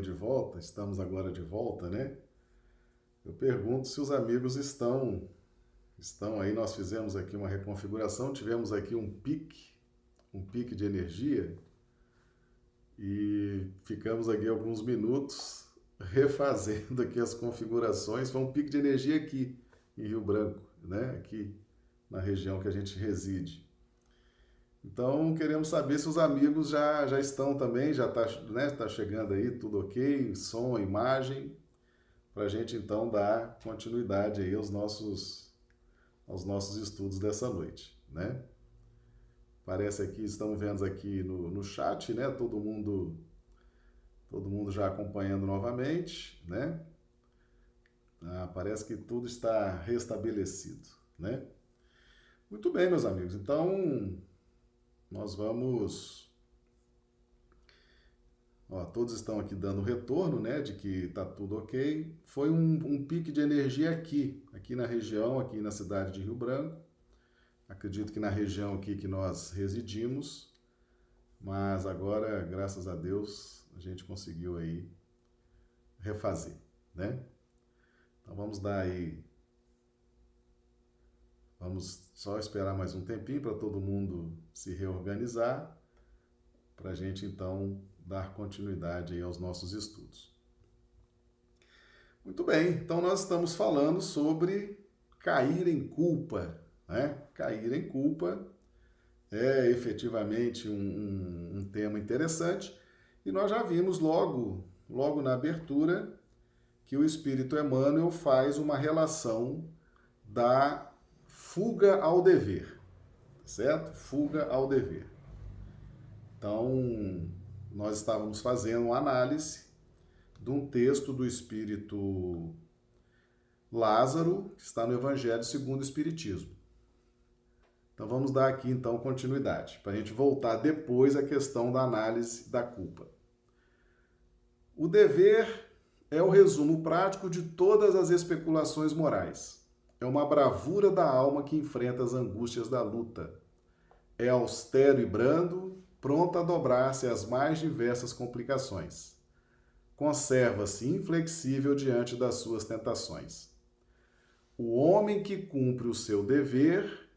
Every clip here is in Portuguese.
de volta, estamos agora de volta, né? Eu pergunto se os amigos estão estão aí. Nós fizemos aqui uma reconfiguração, tivemos aqui um pique, um pique de energia e ficamos aqui alguns minutos refazendo aqui as configurações. Foi um pique de energia aqui em Rio Branco, né? Aqui na região que a gente reside. Então, queremos saber se os amigos já, já estão também, já está né, tá chegando aí, tudo ok, som, imagem, para a gente então dar continuidade aí aos nossos, aos nossos estudos dessa noite, né? Parece aqui, estamos vendo aqui no, no chat, né? Todo mundo, todo mundo já acompanhando novamente, né? Ah, parece que tudo está restabelecido, né? Muito bem, meus amigos. Então, nós vamos. Ó, todos estão aqui dando retorno, né, de que tá tudo ok. Foi um, um pique de energia aqui, aqui na região, aqui na cidade de Rio Branco. Acredito que na região aqui que nós residimos, mas agora, graças a Deus, a gente conseguiu aí refazer, né? Então vamos dar aí Vamos só esperar mais um tempinho para todo mundo se reorganizar, para a gente então dar continuidade aos nossos estudos. Muito bem, então nós estamos falando sobre cair em culpa, né? Cair em culpa é efetivamente um, um, um tema interessante e nós já vimos logo, logo na abertura, que o Espírito Emmanuel faz uma relação da fuga ao dever, certo? Fuga ao dever. Então, nós estávamos fazendo uma análise de um texto do Espírito Lázaro, que está no Evangelho segundo o Espiritismo. Então vamos dar aqui então continuidade, para a gente voltar depois à questão da análise da culpa. O dever é o resumo prático de todas as especulações morais. É uma bravura da alma que enfrenta as angústias da luta. É austero e brando, pronto a dobrar-se às mais diversas complicações. Conserva-se inflexível diante das suas tentações. O homem que cumpre o seu dever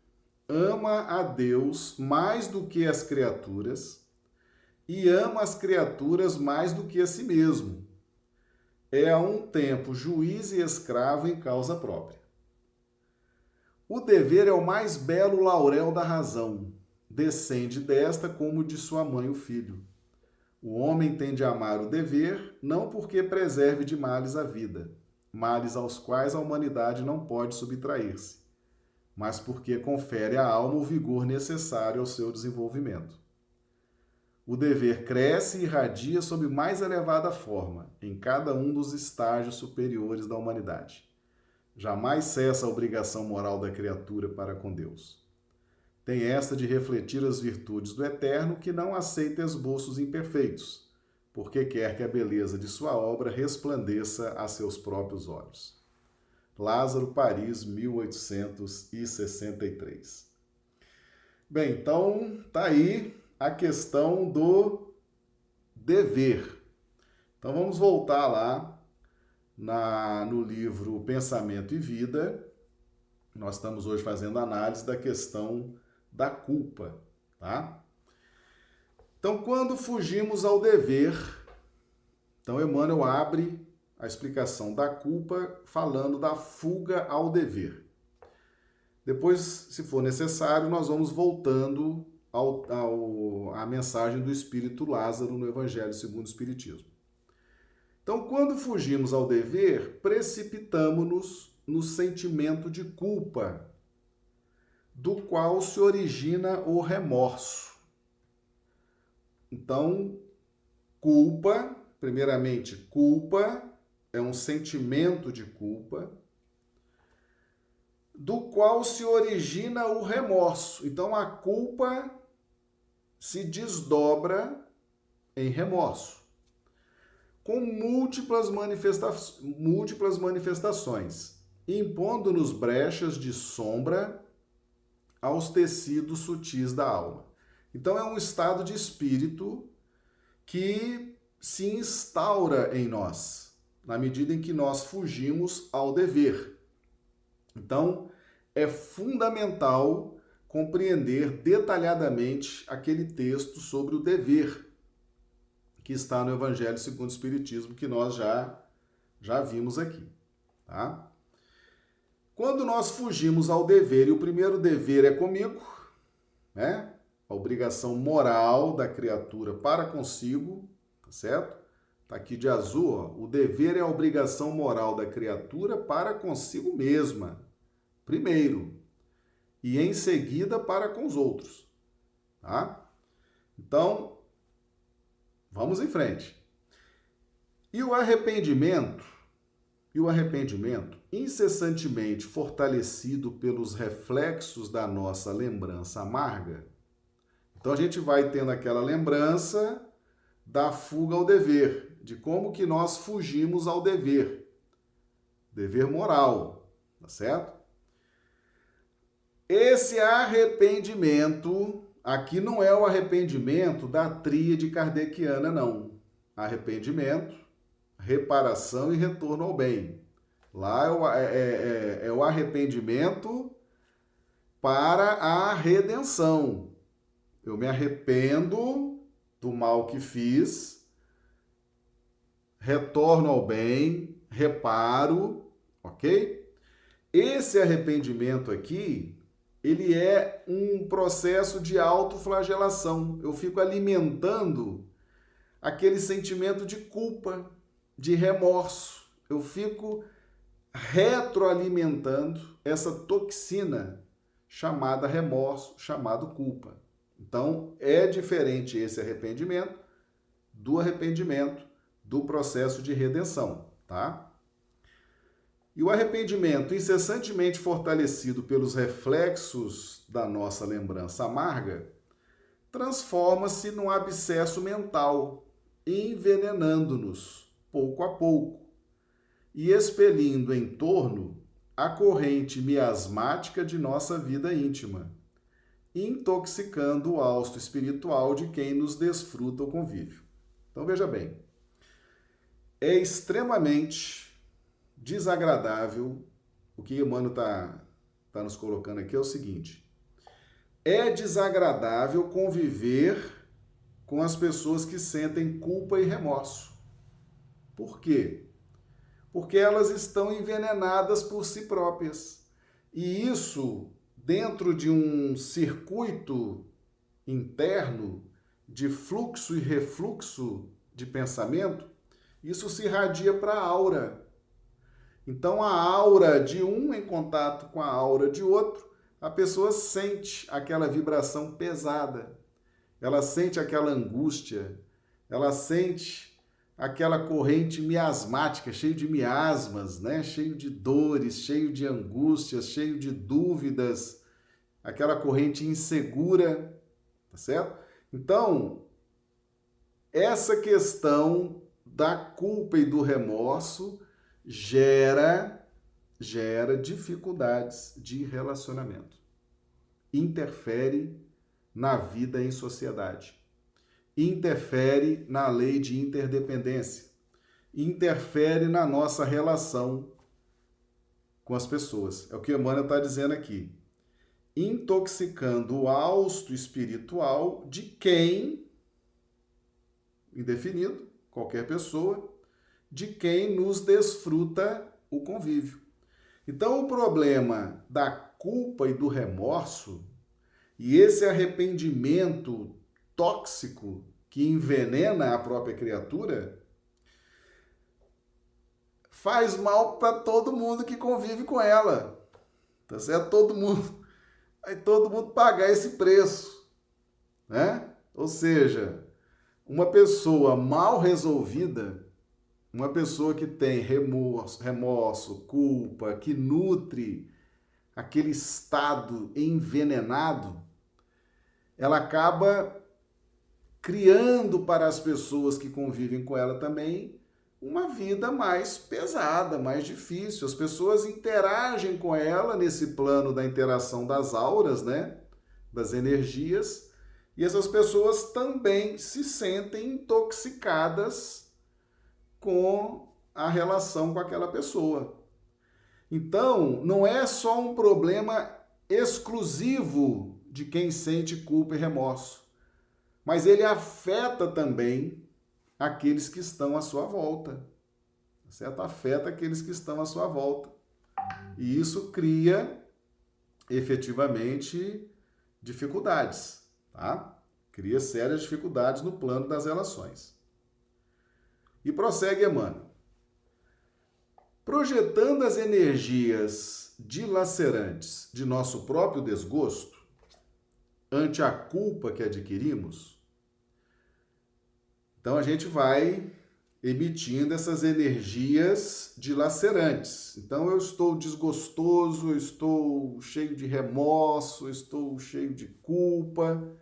ama a Deus mais do que as criaturas e ama as criaturas mais do que a si mesmo. É a um tempo juiz e escravo em causa própria. O dever é o mais belo laurel da razão. Descende desta como de sua mãe o filho. O homem tem de amar o dever, não porque preserve de males a vida, males aos quais a humanidade não pode subtrair-se, mas porque confere à alma o vigor necessário ao seu desenvolvimento. O dever cresce e irradia sob mais elevada forma, em cada um dos estágios superiores da humanidade. Jamais cessa a obrigação moral da criatura para com Deus. Tem esta de refletir as virtudes do Eterno que não aceita esboços imperfeitos, porque quer que a beleza de sua obra resplandeça a seus próprios olhos. Lázaro, Paris, 1863. Bem, então tá aí a questão do dever. Então vamos voltar lá na, no livro Pensamento e Vida, nós estamos hoje fazendo análise da questão da culpa, tá? Então, quando fugimos ao dever, então Emmanuel abre a explicação da culpa falando da fuga ao dever. Depois, se for necessário, nós vamos voltando ao, ao, à mensagem do Espírito Lázaro no Evangelho segundo o Espiritismo. Então, quando fugimos ao dever, precipitamos-nos no sentimento de culpa, do qual se origina o remorso. Então, culpa, primeiramente, culpa é um sentimento de culpa, do qual se origina o remorso. Então, a culpa se desdobra em remorso com múltiplas, manifesta múltiplas manifestações, impondo-nos brechas de sombra aos tecidos sutis da alma. Então é um estado de espírito que se instaura em nós, na medida em que nós fugimos ao dever. Então, é fundamental compreender detalhadamente aquele texto sobre o dever que está no Evangelho segundo o Espiritismo, que nós já, já vimos aqui. Tá? Quando nós fugimos ao dever, e o primeiro dever é comigo, né? A obrigação moral da criatura para consigo, tá certo? Tá aqui de azul, ó. O dever é a obrigação moral da criatura para consigo mesma, primeiro, e em seguida para com os outros, tá? Então, Vamos em frente. E o arrependimento, e o arrependimento, incessantemente fortalecido pelos reflexos da nossa lembrança amarga. Então a gente vai tendo aquela lembrança da fuga ao dever, de como que nós fugimos ao dever. Dever moral, tá certo? Esse arrependimento Aqui não é o arrependimento da tríade kardeciana, não. Arrependimento, reparação e retorno ao bem. Lá é o, é, é, é, é o arrependimento para a redenção. Eu me arrependo do mal que fiz, retorno ao bem, reparo, ok? Esse arrependimento aqui ele é um processo de autoflagelação. Eu fico alimentando aquele sentimento de culpa, de remorso. Eu fico retroalimentando essa toxina chamada remorso, chamado culpa. Então, é diferente esse arrependimento do arrependimento do processo de redenção, tá? E o arrependimento, incessantemente fortalecido pelos reflexos da nossa lembrança amarga, transforma-se num abscesso mental, envenenando-nos pouco a pouco e expelindo em torno a corrente miasmática de nossa vida íntima, intoxicando o hausto espiritual de quem nos desfruta o convívio. Então veja bem, é extremamente desagradável, o que Emmanuel está tá nos colocando aqui é o seguinte: é desagradável conviver com as pessoas que sentem culpa e remorso. Por quê? Porque elas estão envenenadas por si próprias. E isso, dentro de um circuito interno de fluxo e refluxo de pensamento, isso se irradia para a aura. Então a aura de um em contato com a aura de outro, a pessoa sente aquela vibração pesada, ela sente aquela angústia, ela sente aquela corrente miasmática, cheio de miasmas, né? cheio de dores, cheio de angústias, cheio de dúvidas, aquela corrente insegura, tá certo? Então, essa questão da culpa e do remorso gera gera dificuldades de relacionamento. Interfere na vida em sociedade. Interfere na lei de interdependência. Interfere na nossa relação com as pessoas. É o que Emmanuel está dizendo aqui. Intoxicando o hausto espiritual de quem, indefinido, qualquer pessoa, de quem nos desfruta o convívio. Então, o problema da culpa e do remorso e esse arrependimento tóxico que envenena a própria criatura faz mal para todo mundo que convive com ela. Tá certo? Todo mundo vai todo mundo pagar esse preço, né? Ou seja, uma pessoa mal resolvida uma pessoa que tem remorso, remorso, culpa, que nutre aquele estado envenenado, ela acaba criando para as pessoas que convivem com ela também uma vida mais pesada, mais difícil. As pessoas interagem com ela nesse plano da interação das auras, né? Das energias, E essas pessoas também se sentem intoxicadas com a relação com aquela pessoa. Então, não é só um problema exclusivo de quem sente culpa e remorso, mas ele afeta também aqueles que estão à sua volta. Certo? Afeta aqueles que estão à sua volta. E isso cria efetivamente dificuldades, tá? Cria sérias dificuldades no plano das relações. E prossegue Emmanuel. Projetando as energias dilacerantes de nosso próprio desgosto ante a culpa que adquirimos, então a gente vai emitindo essas energias dilacerantes. Então eu estou desgostoso, eu estou cheio de remorso, estou cheio de culpa.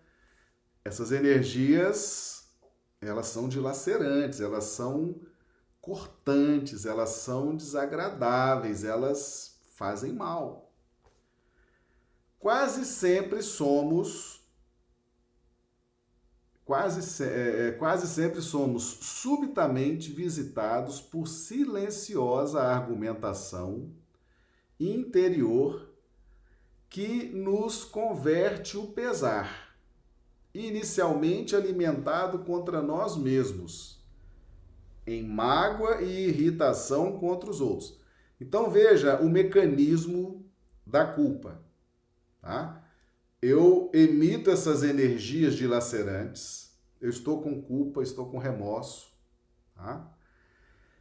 Essas energias, elas são dilacerantes, elas são cortantes, elas são desagradáveis, elas fazem mal. Quase sempre somos quase, é, é, quase sempre somos subitamente visitados por silenciosa argumentação interior que nos converte o pesar, inicialmente alimentado contra nós mesmos em mágoa e irritação contra os outros. Então veja o mecanismo da culpa, tá? Eu emito essas energias dilacerantes, eu estou com culpa, estou com remorso, tá?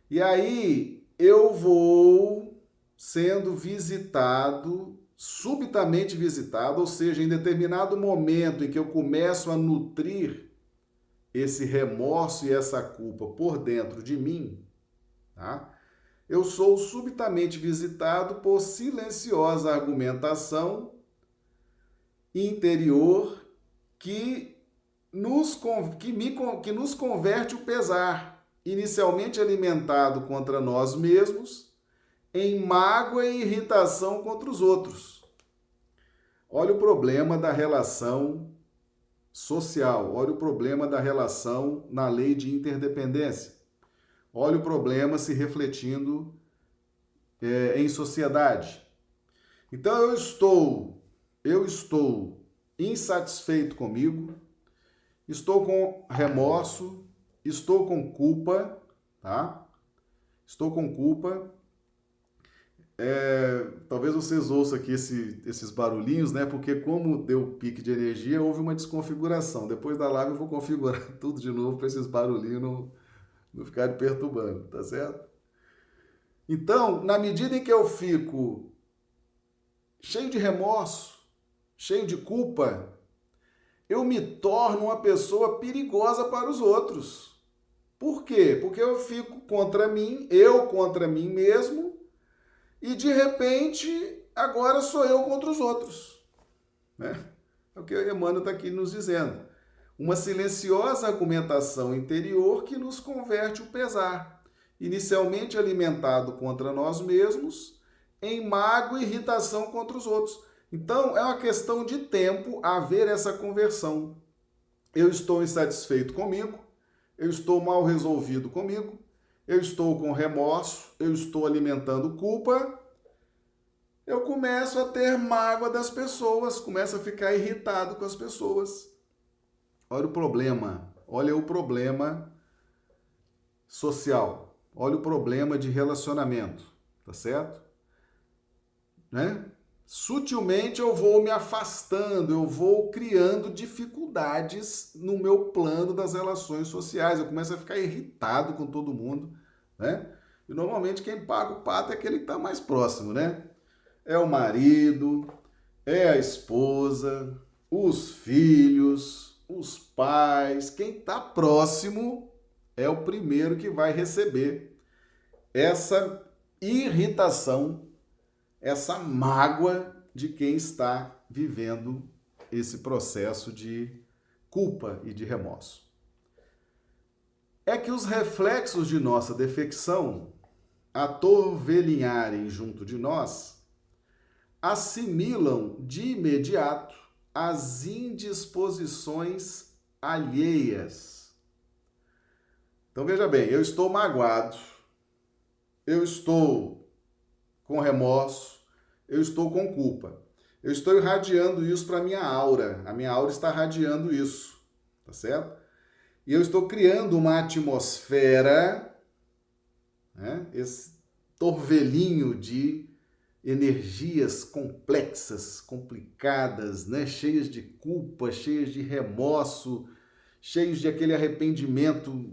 E aí eu vou sendo visitado, subitamente visitado, ou seja, em determinado momento em que eu começo a nutrir esse remorso e essa culpa por dentro de mim, tá? eu sou subitamente visitado por silenciosa argumentação interior que nos, que, me, que nos converte o pesar, inicialmente alimentado contra nós mesmos, em mágoa e irritação contra os outros. Olha o problema da relação social. Olha o problema da relação na lei de interdependência. Olha o problema se refletindo é, em sociedade. Então eu estou, eu estou insatisfeito comigo, estou com remorso, estou com culpa, tá? Estou com culpa é, talvez vocês ouçam aqui esse, esses barulhinhos, né? Porque como deu pique de energia, houve uma desconfiguração. Depois da live eu vou configurar tudo de novo para esses barulhinhos não, não ficarem perturbando, tá certo? Então, na medida em que eu fico cheio de remorso, cheio de culpa, eu me torno uma pessoa perigosa para os outros. Por quê? Porque eu fico contra mim, eu contra mim mesmo, e de repente agora sou eu contra os outros. Né? É o que Emmanuel está aqui nos dizendo. Uma silenciosa argumentação interior que nos converte o pesar, inicialmente alimentado contra nós mesmos, em mágoa e irritação contra os outros. Então, é uma questão de tempo haver essa conversão. Eu estou insatisfeito comigo, eu estou mal resolvido comigo, eu estou com remorso, eu estou alimentando culpa, eu começo a ter mágoa das pessoas, começo a ficar irritado com as pessoas. Olha o problema, olha o problema social, olha o problema de relacionamento, tá certo? Né? Sutilmente eu vou me afastando, eu vou criando dificuldades no meu plano das relações sociais. Eu começo a ficar irritado com todo mundo, né? E normalmente quem paga o pato é aquele que está mais próximo, né? É o marido, é a esposa, os filhos, os pais. Quem está próximo é o primeiro que vai receber essa irritação essa mágoa de quem está vivendo esse processo de culpa e de remorso. É que os reflexos de nossa defecção, a torvelinharem junto de nós, assimilam de imediato as indisposições alheias. Então veja bem, eu estou magoado, eu estou com remorso, eu estou com culpa. Eu estou irradiando isso para minha aura. A minha aura está radiando isso, tá certo? E eu estou criando uma atmosfera, né? esse torvelinho de energias complexas, complicadas, né? cheias de culpa, cheias de remorso, cheios de aquele arrependimento,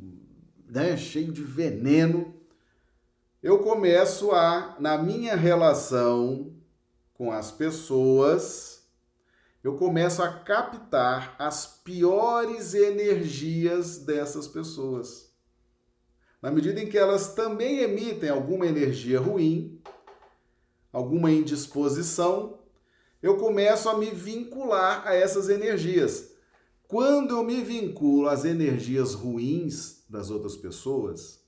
né? cheio de veneno. Eu começo a, na minha relação com as pessoas, eu começo a captar as piores energias dessas pessoas. Na medida em que elas também emitem alguma energia ruim, alguma indisposição, eu começo a me vincular a essas energias. Quando eu me vinculo às energias ruins das outras pessoas,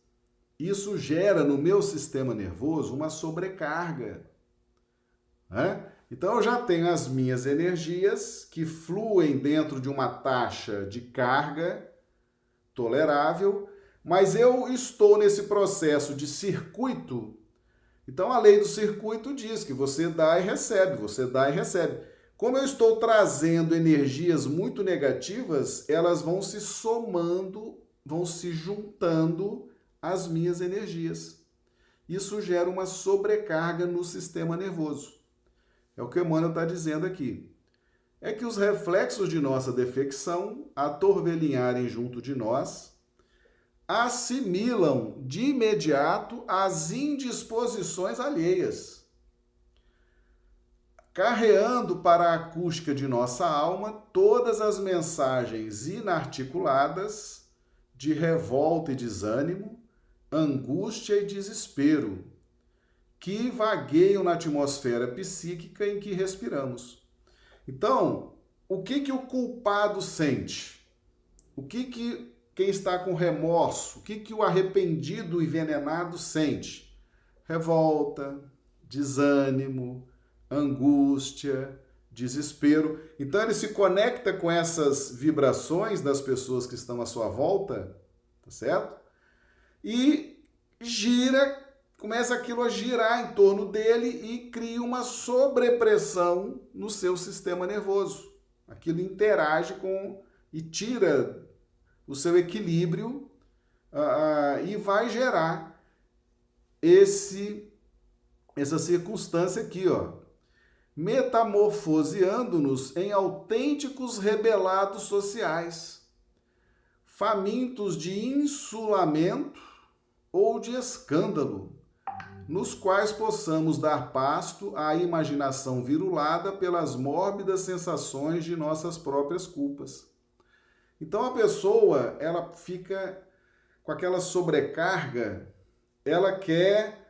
isso gera no meu sistema nervoso uma sobrecarga. Né? Então eu já tenho as minhas energias que fluem dentro de uma taxa de carga tolerável, mas eu estou nesse processo de circuito. Então a lei do circuito diz que você dá e recebe, você dá e recebe. Como eu estou trazendo energias muito negativas, elas vão se somando, vão se juntando às minhas energias. Isso gera uma sobrecarga no sistema nervoso. É o que Emmanuel está dizendo aqui. É que os reflexos de nossa defecção, a torvelinharem junto de nós, assimilam de imediato as indisposições alheias, carreando para a acústica de nossa alma todas as mensagens inarticuladas de revolta e desânimo, angústia e desespero que vagueiam na atmosfera psíquica em que respiramos. Então, o que que o culpado sente? O que que quem está com remorso, o que que o arrependido e envenenado sente? Revolta, desânimo, angústia, desespero. Então ele se conecta com essas vibrações das pessoas que estão à sua volta, tá certo? E gira começa aquilo a girar em torno dele e cria uma sobrepressão no seu sistema nervoso. Aquilo interage com e tira o seu equilíbrio uh, e vai gerar esse essa circunstância aqui, ó, metamorfoseando-nos em autênticos rebelados sociais, famintos de insulamento ou de escândalo, nos quais possamos dar pasto à imaginação virulada pelas mórbidas sensações de nossas próprias culpas. Então a pessoa, ela fica com aquela sobrecarga, ela quer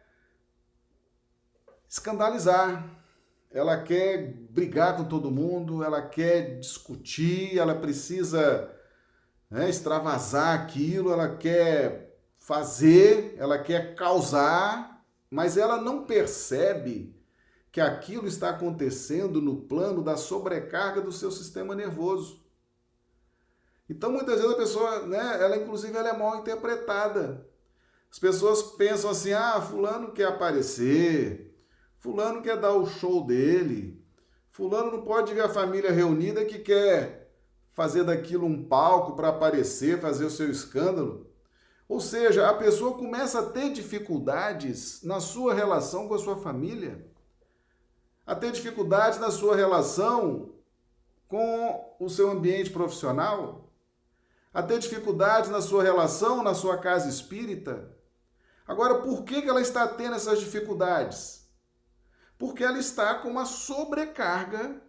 escandalizar, ela quer brigar com todo mundo, ela quer discutir, ela precisa né, extravasar aquilo, ela quer fazer, ela quer causar, mas ela não percebe que aquilo está acontecendo no plano da sobrecarga do seu sistema nervoso. Então, muitas vezes a pessoa, né, ela inclusive ela é mal interpretada. As pessoas pensam assim: "Ah, fulano quer aparecer, fulano quer dar o show dele, fulano não pode ver a família reunida que quer fazer daquilo um palco para aparecer, fazer o seu escândalo". Ou seja, a pessoa começa a ter dificuldades na sua relação com a sua família, a ter dificuldades na sua relação com o seu ambiente profissional, a ter dificuldades na sua relação na sua casa espírita. Agora, por que ela está tendo essas dificuldades? Porque ela está com uma sobrecarga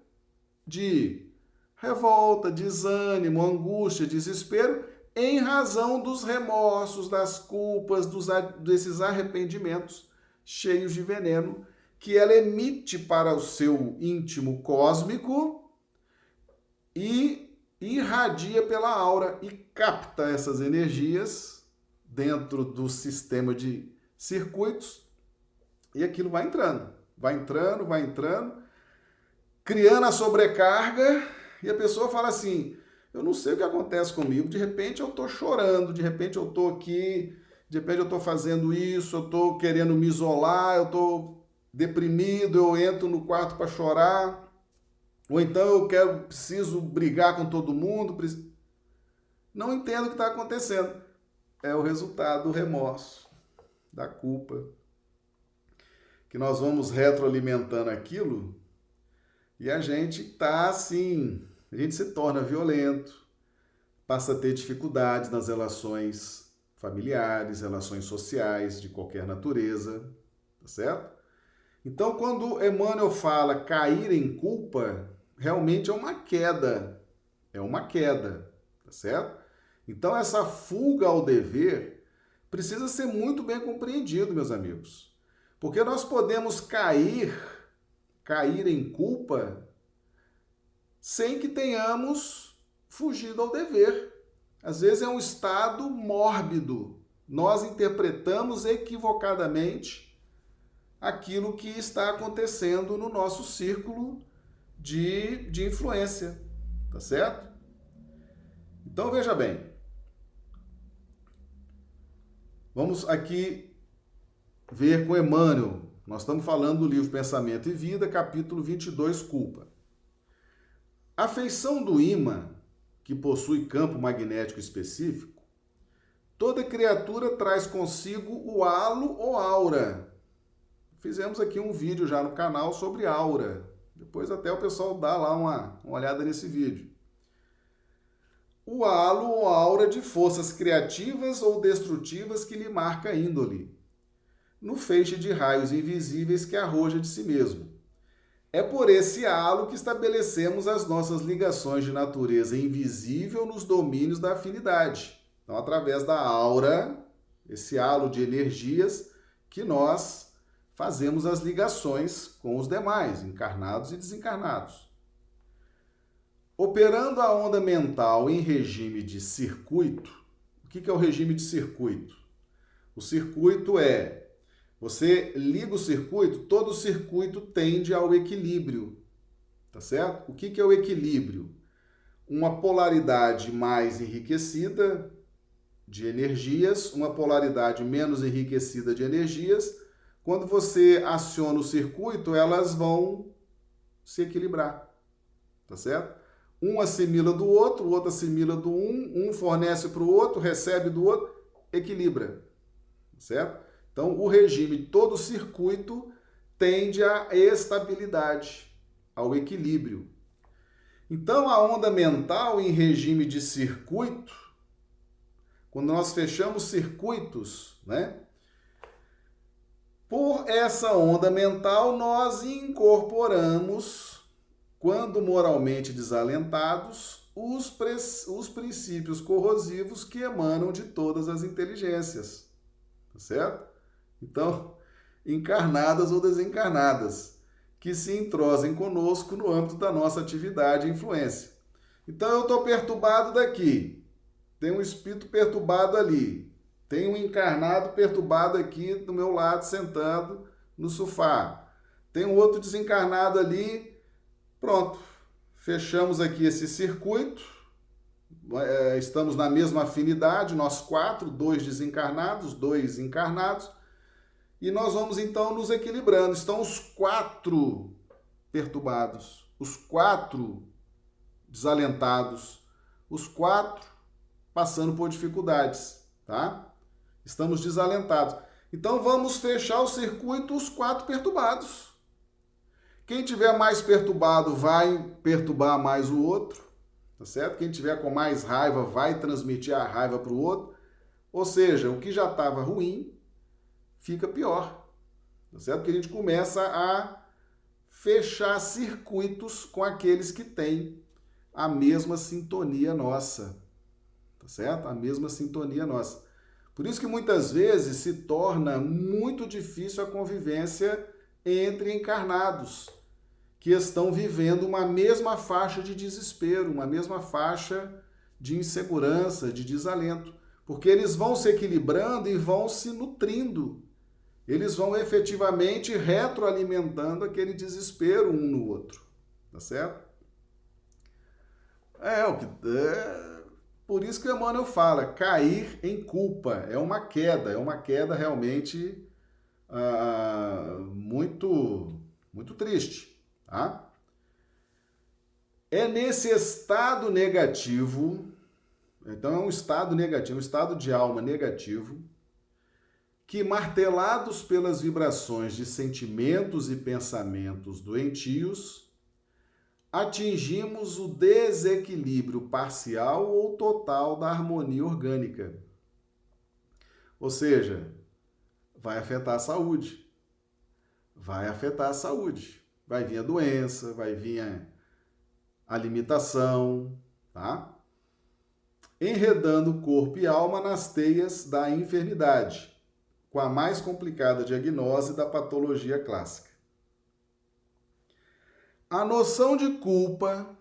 de revolta, desânimo, angústia, desespero em razão dos remorsos, das culpas, dos, desses arrependimentos cheios de veneno que ela emite para o seu íntimo cósmico e irradia pela aura e capta essas energias dentro do sistema de circuitos. E aquilo vai entrando, vai entrando, vai entrando, criando a sobrecarga. E a pessoa fala assim: eu não sei o que acontece comigo, de repente eu estou chorando, de repente eu estou aqui, de repente eu estou fazendo isso, eu estou querendo me isolar, eu estou deprimido, eu entro no quarto para chorar, ou então eu quero, preciso brigar com todo mundo. Não entendo o que está acontecendo. É o resultado do remorso, da culpa. Que nós vamos retroalimentando aquilo e a gente está assim, a gente se torna violento, passa a ter dificuldades nas relações familiares, relações sociais de qualquer natureza, tá certo? Então, quando Emmanuel fala cair em culpa, realmente é uma queda, é uma queda, tá certo? Então, essa fuga ao dever precisa ser muito bem compreendido, meus amigos, porque nós podemos cair cair em culpa sem que tenhamos fugido ao dever. Às vezes é um estado mórbido. Nós interpretamos equivocadamente aquilo que está acontecendo no nosso círculo de, de influência. Tá certo? Então veja bem. Vamos aqui ver com Emmanuel nós estamos falando do livro Pensamento e Vida, capítulo 22, Culpa. A feição do ímã, que possui campo magnético específico, toda criatura traz consigo o halo ou aura. Fizemos aqui um vídeo já no canal sobre aura. Depois até o pessoal dá lá uma, uma olhada nesse vídeo. O halo ou aura de forças criativas ou destrutivas que lhe marca a índole no feixe de raios invisíveis que arroja de si mesmo. É por esse halo que estabelecemos as nossas ligações de natureza invisível nos domínios da afinidade. Então, através da aura, esse halo de energias, que nós fazemos as ligações com os demais, encarnados e desencarnados. Operando a onda mental em regime de circuito, o que é o regime de circuito? O circuito é você liga o circuito, todo o circuito tende ao equilíbrio, tá certo? O que, que é o equilíbrio? Uma polaridade mais enriquecida de energias, uma polaridade menos enriquecida de energias. Quando você aciona o circuito, elas vão se equilibrar, tá certo? Um assimila do outro, o outro assimila do um, um fornece para o outro, recebe do outro, equilibra, certo? Então, o regime, todo o circuito tende à estabilidade, ao equilíbrio. Então, a onda mental em regime de circuito, quando nós fechamos circuitos, né? Por essa onda mental, nós incorporamos, quando moralmente desalentados, os, os princípios corrosivos que emanam de todas as inteligências. Tá certo? Então, encarnadas ou desencarnadas, que se entrosem conosco no âmbito da nossa atividade e influência. Então, eu estou perturbado daqui, tem um espírito perturbado ali, tem um encarnado perturbado aqui do meu lado, sentado no sofá, tem um outro desencarnado ali, pronto, fechamos aqui esse circuito, é, estamos na mesma afinidade, nós quatro, dois desencarnados, dois encarnados, e nós vamos então nos equilibrando. Estão os quatro perturbados, os quatro desalentados, os quatro passando por dificuldades, tá? Estamos desalentados. Então vamos fechar o circuito os quatro perturbados. Quem tiver mais perturbado vai perturbar mais o outro, tá certo? Quem tiver com mais raiva vai transmitir a raiva para o outro. Ou seja, o que já estava ruim fica pior. Tá certo? Porque a gente começa a fechar circuitos com aqueles que têm a mesma sintonia nossa. Tá certo? A mesma sintonia nossa. Por isso que muitas vezes se torna muito difícil a convivência entre encarnados que estão vivendo uma mesma faixa de desespero, uma mesma faixa de insegurança, de desalento, porque eles vão se equilibrando e vão se nutrindo eles vão efetivamente retroalimentando aquele desespero um no outro, tá certo? É, o que. É, por isso que Emmanuel fala, cair em culpa. É uma queda, é uma queda realmente ah, muito, muito triste. Tá? É nesse estado negativo, então é um estado negativo, um estado de alma negativo, que martelados pelas vibrações de sentimentos e pensamentos doentios, atingimos o desequilíbrio parcial ou total da harmonia orgânica. Ou seja, vai afetar a saúde. Vai afetar a saúde. Vai vir a doença, vai vir a, a limitação, tá? Enredando corpo e alma nas teias da enfermidade, com a mais complicada diagnose da patologia clássica. A noção de culpa,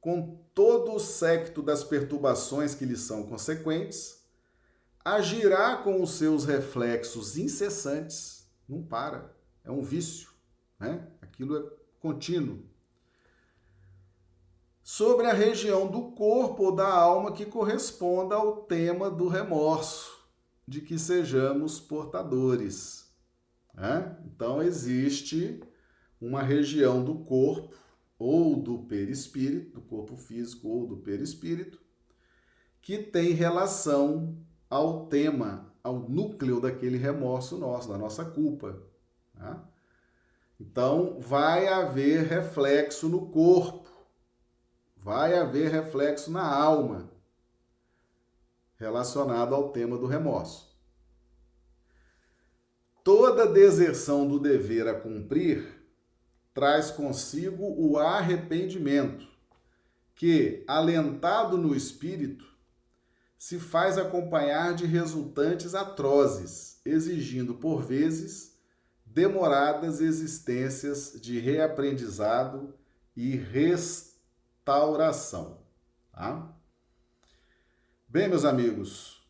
com todo o secto das perturbações que lhe são consequentes, agirá com os seus reflexos incessantes, não para, é um vício, né? Aquilo é contínuo. Sobre a região do corpo ou da alma que corresponda ao tema do remorso, de que sejamos portadores. Né? Então, existe uma região do corpo ou do perispírito, do corpo físico ou do perispírito, que tem relação ao tema, ao núcleo daquele remorso nosso, da nossa culpa. Tá? Então, vai haver reflexo no corpo, vai haver reflexo na alma, relacionado ao tema do remorso. Toda deserção do dever a cumprir traz consigo o arrependimento, que, alentado no espírito, se faz acompanhar de resultantes atrozes, exigindo, por vezes, demoradas existências de reaprendizado e restauração. Tá? Bem, meus amigos,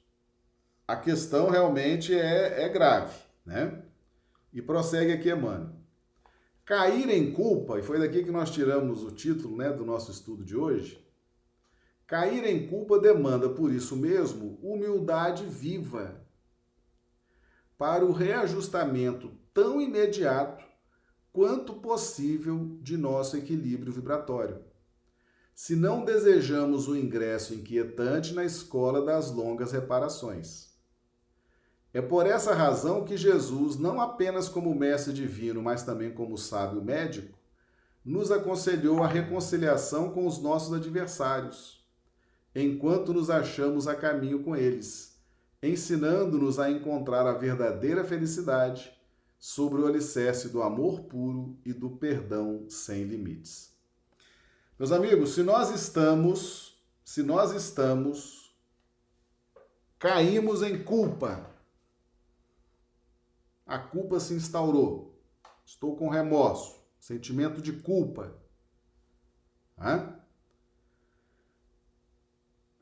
a questão realmente é, é grave, né? E prossegue aqui, Emmanuel. Cair em culpa, e foi daqui que nós tiramos o título né, do nosso estudo de hoje, Cair em culpa demanda, por isso mesmo, humildade viva para o reajustamento tão imediato quanto possível de nosso equilíbrio vibratório. Se não desejamos o ingresso inquietante na escola das longas reparações. É por essa razão que Jesus, não apenas como mestre divino, mas também como sábio médico, nos aconselhou a reconciliação com os nossos adversários enquanto nos achamos a caminho com eles, ensinando-nos a encontrar a verdadeira felicidade sobre o alicerce do amor puro e do perdão sem limites. Meus amigos, se nós estamos, se nós estamos caímos em culpa, a culpa se instaurou. Estou com remorso, sentimento de culpa. Hã?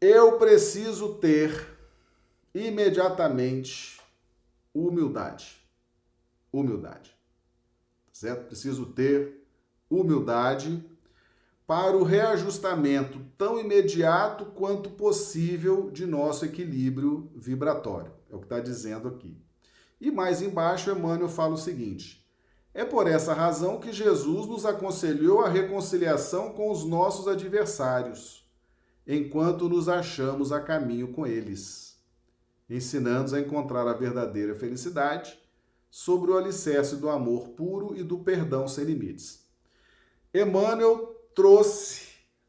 eu preciso ter imediatamente humildade. Humildade. Certo? Preciso ter humildade para o reajustamento tão imediato quanto possível de nosso equilíbrio vibratório. É o que está dizendo aqui. E mais embaixo, Emmanuel fala o seguinte: é por essa razão que Jesus nos aconselhou a reconciliação com os nossos adversários enquanto nos achamos a caminho com eles, ensinando-nos a encontrar a verdadeira felicidade sobre o alicerce do amor puro e do perdão sem limites. Emmanuel trouxe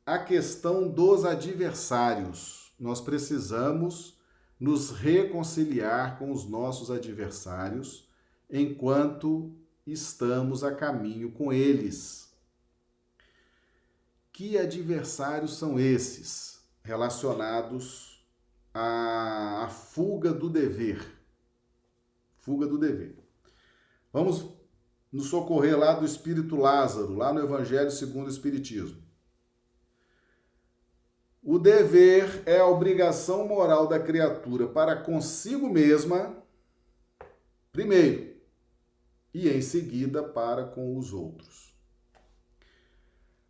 a questão dos adversários. Nós precisamos nos reconciliar com os nossos adversários enquanto estamos a caminho com eles. Que adversários são esses relacionados à, fuga do dever? Fuga do dever. Vamos nos socorrer lá do Espírito Lázaro, lá no Evangelho segundo o Espiritismo. O dever é a obrigação moral da criatura para consigo mesma, primeiro, e em seguida para com os outros.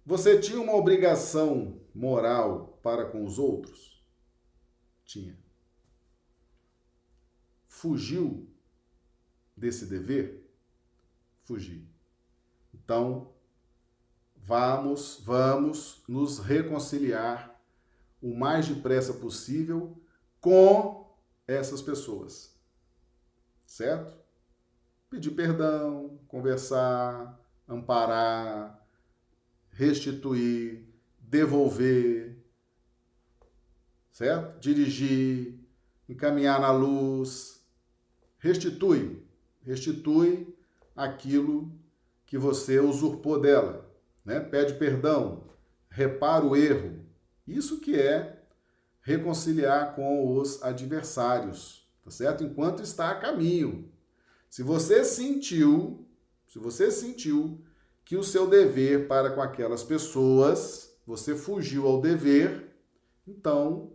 Você tinha uma obrigação moral para com os outros? Tinha. Fugiu desse dever? Fugi. Então, vamos, vamos nos reconciliar o mais depressa possível com essas pessoas. Certo? Pedir perdão, conversar, amparar, restituir, devolver, certo? Dirigir, encaminhar na luz, restitui, restitui aquilo que você usurpou dela, né? Pede perdão, repara o erro. Isso que é reconciliar com os adversários, tá certo? Enquanto está a caminho. Se você sentiu, se você sentiu que o seu dever para com aquelas pessoas, você fugiu ao dever, então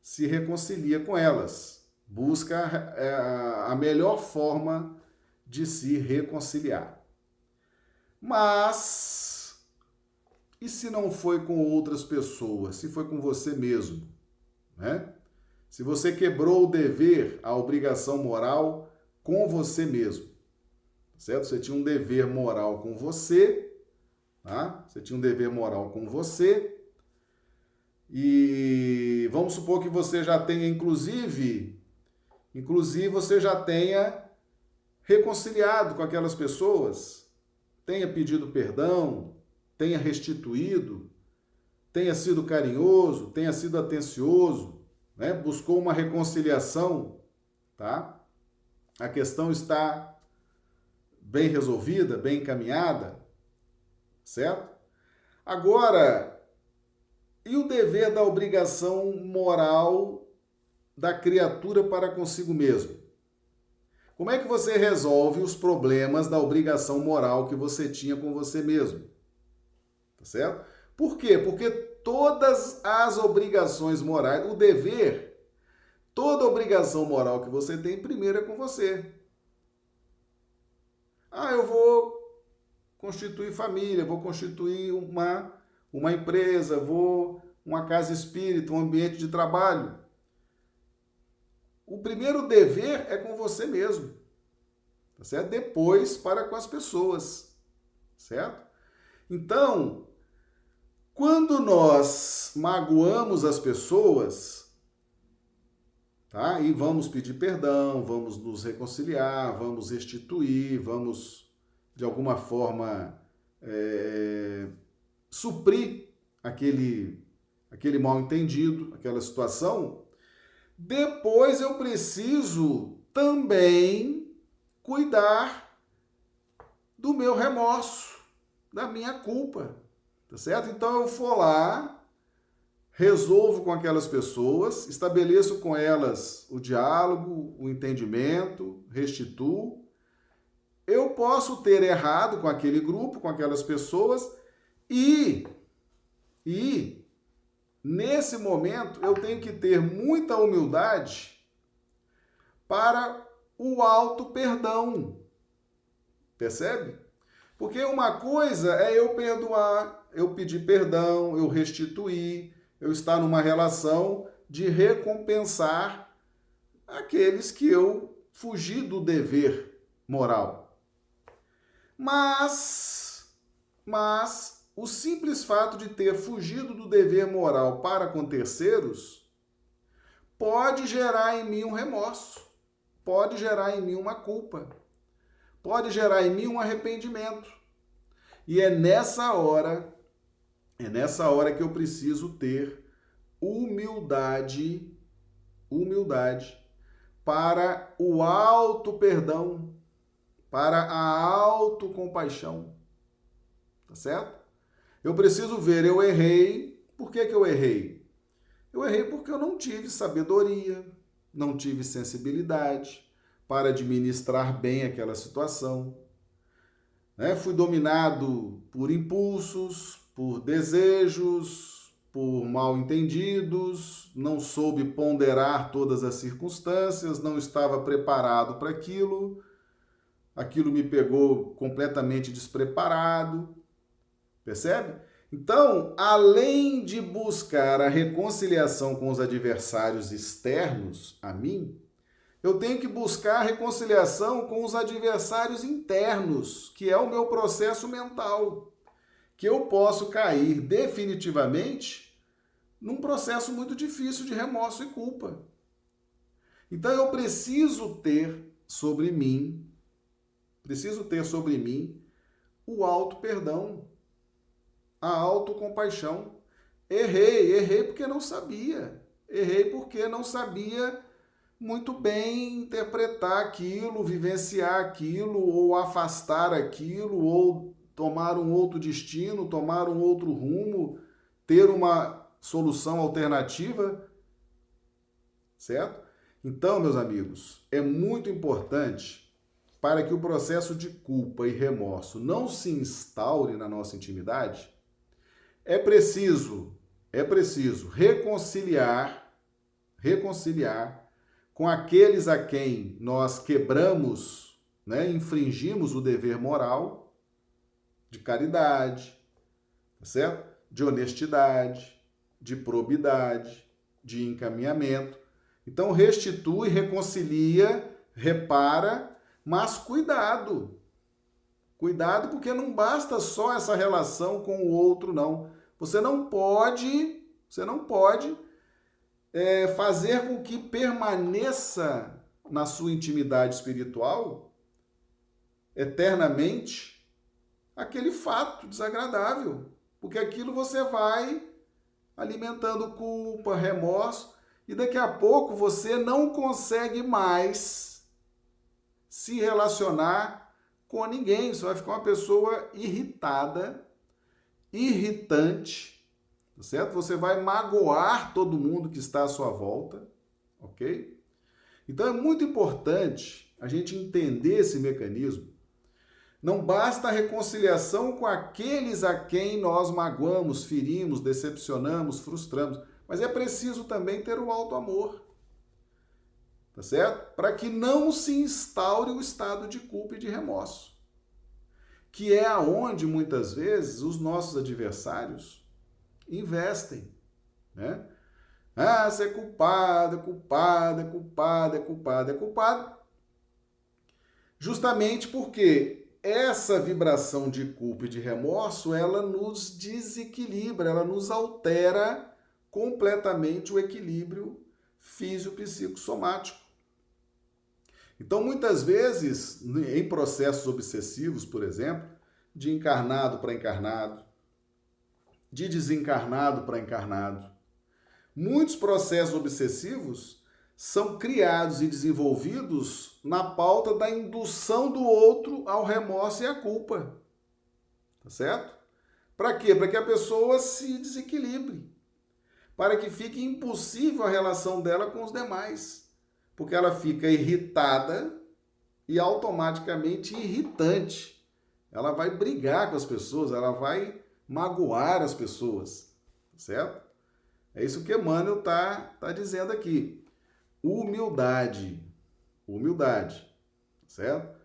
se reconcilia com elas. Busca é, a melhor forma de se reconciliar. Mas, e se não foi com outras pessoas, se foi com você mesmo? Né? Se você quebrou o dever, a obrigação moral com você mesmo, certo? Você tinha um dever moral com você, tá? Você tinha um dever moral com você. E vamos supor que você já tenha, inclusive, inclusive você já tenha reconciliado com aquelas pessoas, tenha pedido perdão, tenha restituído, tenha sido carinhoso, tenha sido atencioso, né? buscou uma reconciliação, tá? A questão está bem resolvida, bem encaminhada, certo? Agora, e o dever da obrigação moral da criatura para consigo mesmo? Como é que você resolve os problemas da obrigação moral que você tinha com você mesmo? Tá certo? Por quê? Porque todas as obrigações morais, o dever, toda obrigação moral que você tem, primeiro é com você. Ah, eu vou constituir família, vou constituir uma, uma empresa, vou uma casa espírita, um ambiente de trabalho. O primeiro dever é com você mesmo, tá certo? Depois para com as pessoas, certo? Então, quando nós magoamos as pessoas, tá? E vamos pedir perdão, vamos nos reconciliar, vamos restituir, vamos de alguma forma é, suprir aquele, aquele mal entendido, aquela situação. Depois eu preciso também cuidar do meu remorso, da minha culpa, tá certo? Então eu vou lá, resolvo com aquelas pessoas, estabeleço com elas o diálogo, o entendimento, restituo. Eu posso ter errado com aquele grupo, com aquelas pessoas e e nesse momento eu tenho que ter muita humildade para o alto perdão. Percebe? Porque uma coisa é eu perdoar, eu pedir perdão, eu restituir, eu estar numa relação de recompensar aqueles que eu fugi do dever moral. Mas, mas o simples fato de ter fugido do dever moral para com terceiros pode gerar em mim um remorso, pode gerar em mim uma culpa, pode gerar em mim um arrependimento. E é nessa hora é nessa hora que eu preciso ter humildade, humildade para o alto perdão, para a autocompaixão. Tá certo? Eu preciso ver, eu errei. Por que, que eu errei? Eu errei porque eu não tive sabedoria, não tive sensibilidade para administrar bem aquela situação. Né? Fui dominado por impulsos, por desejos, por mal entendidos, não soube ponderar todas as circunstâncias, não estava preparado para aquilo, aquilo me pegou completamente despreparado, percebe? Então, além de buscar a reconciliação com os adversários externos a mim, eu tenho que buscar a reconciliação com os adversários internos, que é o meu processo mental, que eu posso cair definitivamente num processo muito difícil de remorso e culpa. Então eu preciso ter sobre mim, preciso ter sobre mim o alto perdão a autocompaixão. Errei, errei porque não sabia. Errei porque não sabia muito bem interpretar aquilo, vivenciar aquilo, ou afastar aquilo, ou tomar um outro destino, tomar um outro rumo, ter uma solução alternativa. Certo? Então, meus amigos, é muito importante para que o processo de culpa e remorso não se instaure na nossa intimidade, é preciso, é preciso reconciliar, reconciliar com aqueles a quem nós quebramos, né, infringimos o dever moral de caridade, tá certo? De honestidade, de probidade, de encaminhamento. Então restitui, reconcilia, repara, mas cuidado. Cuidado, porque não basta só essa relação com o outro, não. Você não pode, você não pode é, fazer com que permaneça na sua intimidade espiritual eternamente aquele fato desagradável, porque aquilo você vai alimentando culpa, remorso, e daqui a pouco você não consegue mais se relacionar com ninguém, você vai ficar uma pessoa irritada, irritante, tá certo? Você vai magoar todo mundo que está à sua volta, ok? Então é muito importante a gente entender esse mecanismo. Não basta a reconciliação com aqueles a quem nós magoamos, ferimos, decepcionamos, frustramos, mas é preciso também ter o alto amor. Tá certo? Para que não se instaure o estado de culpa e de remorso que é aonde muitas vezes os nossos adversários investem, né? Ah, você é culpado, é culpado, é culpado, é culpado, é culpado. Justamente porque essa vibração de culpa e de remorso, ela nos desequilibra, ela nos altera completamente o equilíbrio físico-psicossomático. Então, muitas vezes, em processos obsessivos, por exemplo, de encarnado para encarnado, de desencarnado para encarnado, muitos processos obsessivos são criados e desenvolvidos na pauta da indução do outro ao remorso e à culpa. Tá certo? Para quê? Para que a pessoa se desequilibre. Para que fique impossível a relação dela com os demais porque ela fica irritada e automaticamente irritante. Ela vai brigar com as pessoas, ela vai magoar as pessoas, certo? É isso que Emmanuel está tá dizendo aqui. Humildade. Humildade, certo?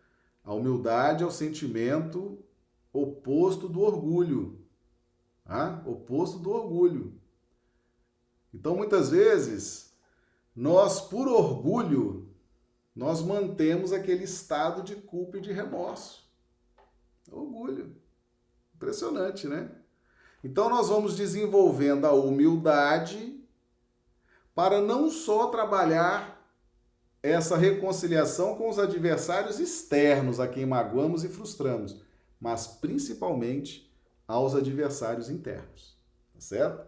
A humildade é o sentimento oposto do orgulho. Tá? Oposto do orgulho. Então, muitas vezes, nós, por orgulho, nós mantemos aquele estado de culpa e de remorso. Orgulho. Impressionante, né? Então nós vamos desenvolvendo a humildade para não só trabalhar essa reconciliação com os adversários externos a quem magoamos e frustramos, mas principalmente aos adversários internos, tá certo?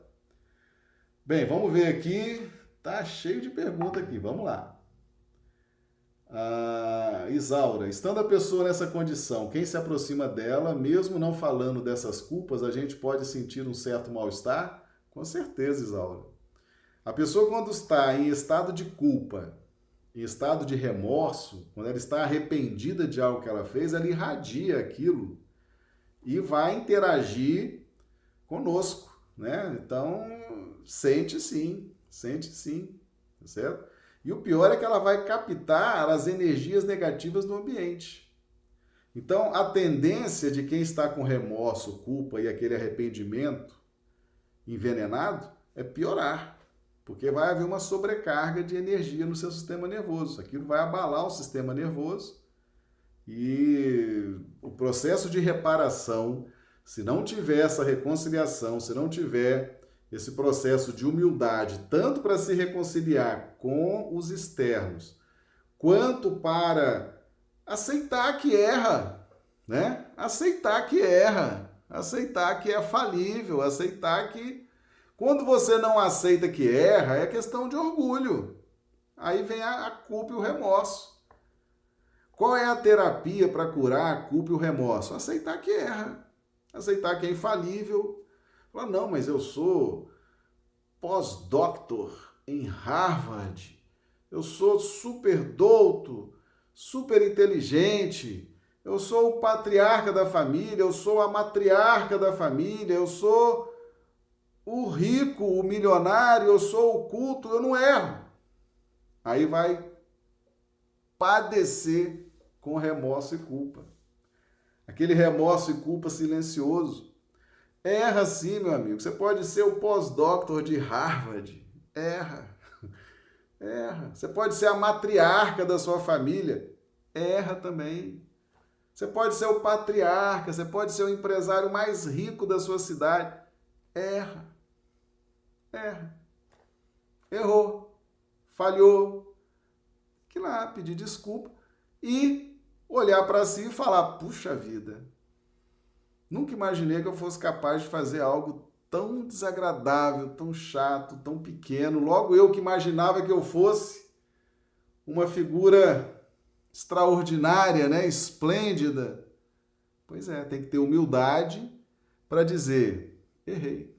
Bem, vamos ver aqui Tá cheio de pergunta aqui, vamos lá. Ah, Isaura, estando a pessoa nessa condição, quem se aproxima dela, mesmo não falando dessas culpas, a gente pode sentir um certo mal-estar? Com certeza, Isaura. A pessoa, quando está em estado de culpa, em estado de remorso, quando ela está arrependida de algo que ela fez, ela irradia aquilo e vai interagir conosco, né? Então, sente sim, Sente sim, tá certo? E o pior é que ela vai captar as energias negativas do ambiente. Então, a tendência de quem está com remorso, culpa e aquele arrependimento envenenado é piorar, porque vai haver uma sobrecarga de energia no seu sistema nervoso. Aquilo vai abalar o sistema nervoso e o processo de reparação, se não tiver essa reconciliação, se não tiver esse processo de humildade, tanto para se reconciliar com os externos, quanto para aceitar que erra, né? Aceitar que erra, aceitar que é falível, aceitar que quando você não aceita que erra, é questão de orgulho. Aí vem a, culpa e o remorso. Qual é a terapia para curar a culpa e o remorso? Aceitar que erra, aceitar que é infalível. Falar, não, mas eu sou pós-doctor em Harvard, eu sou super douto, super inteligente, eu sou o patriarca da família, eu sou a matriarca da família, eu sou o rico, o milionário, eu sou o culto, eu não erro. Aí vai padecer com remorso e culpa. Aquele remorso e culpa silencioso. Erra sim, meu amigo. Você pode ser o pós-doctor de Harvard. Erra. Erra. Você pode ser a matriarca da sua família. Erra também. Você pode ser o patriarca, você pode ser o empresário mais rico da sua cidade. Erra. Erra. Errou. Falhou. Que lá, pedir desculpa e olhar para si e falar: puxa vida, nunca imaginei que eu fosse capaz de fazer algo tão desagradável, tão chato, tão pequeno. Logo eu que imaginava que eu fosse uma figura extraordinária, né, esplêndida. Pois é, tem que ter humildade para dizer: errei,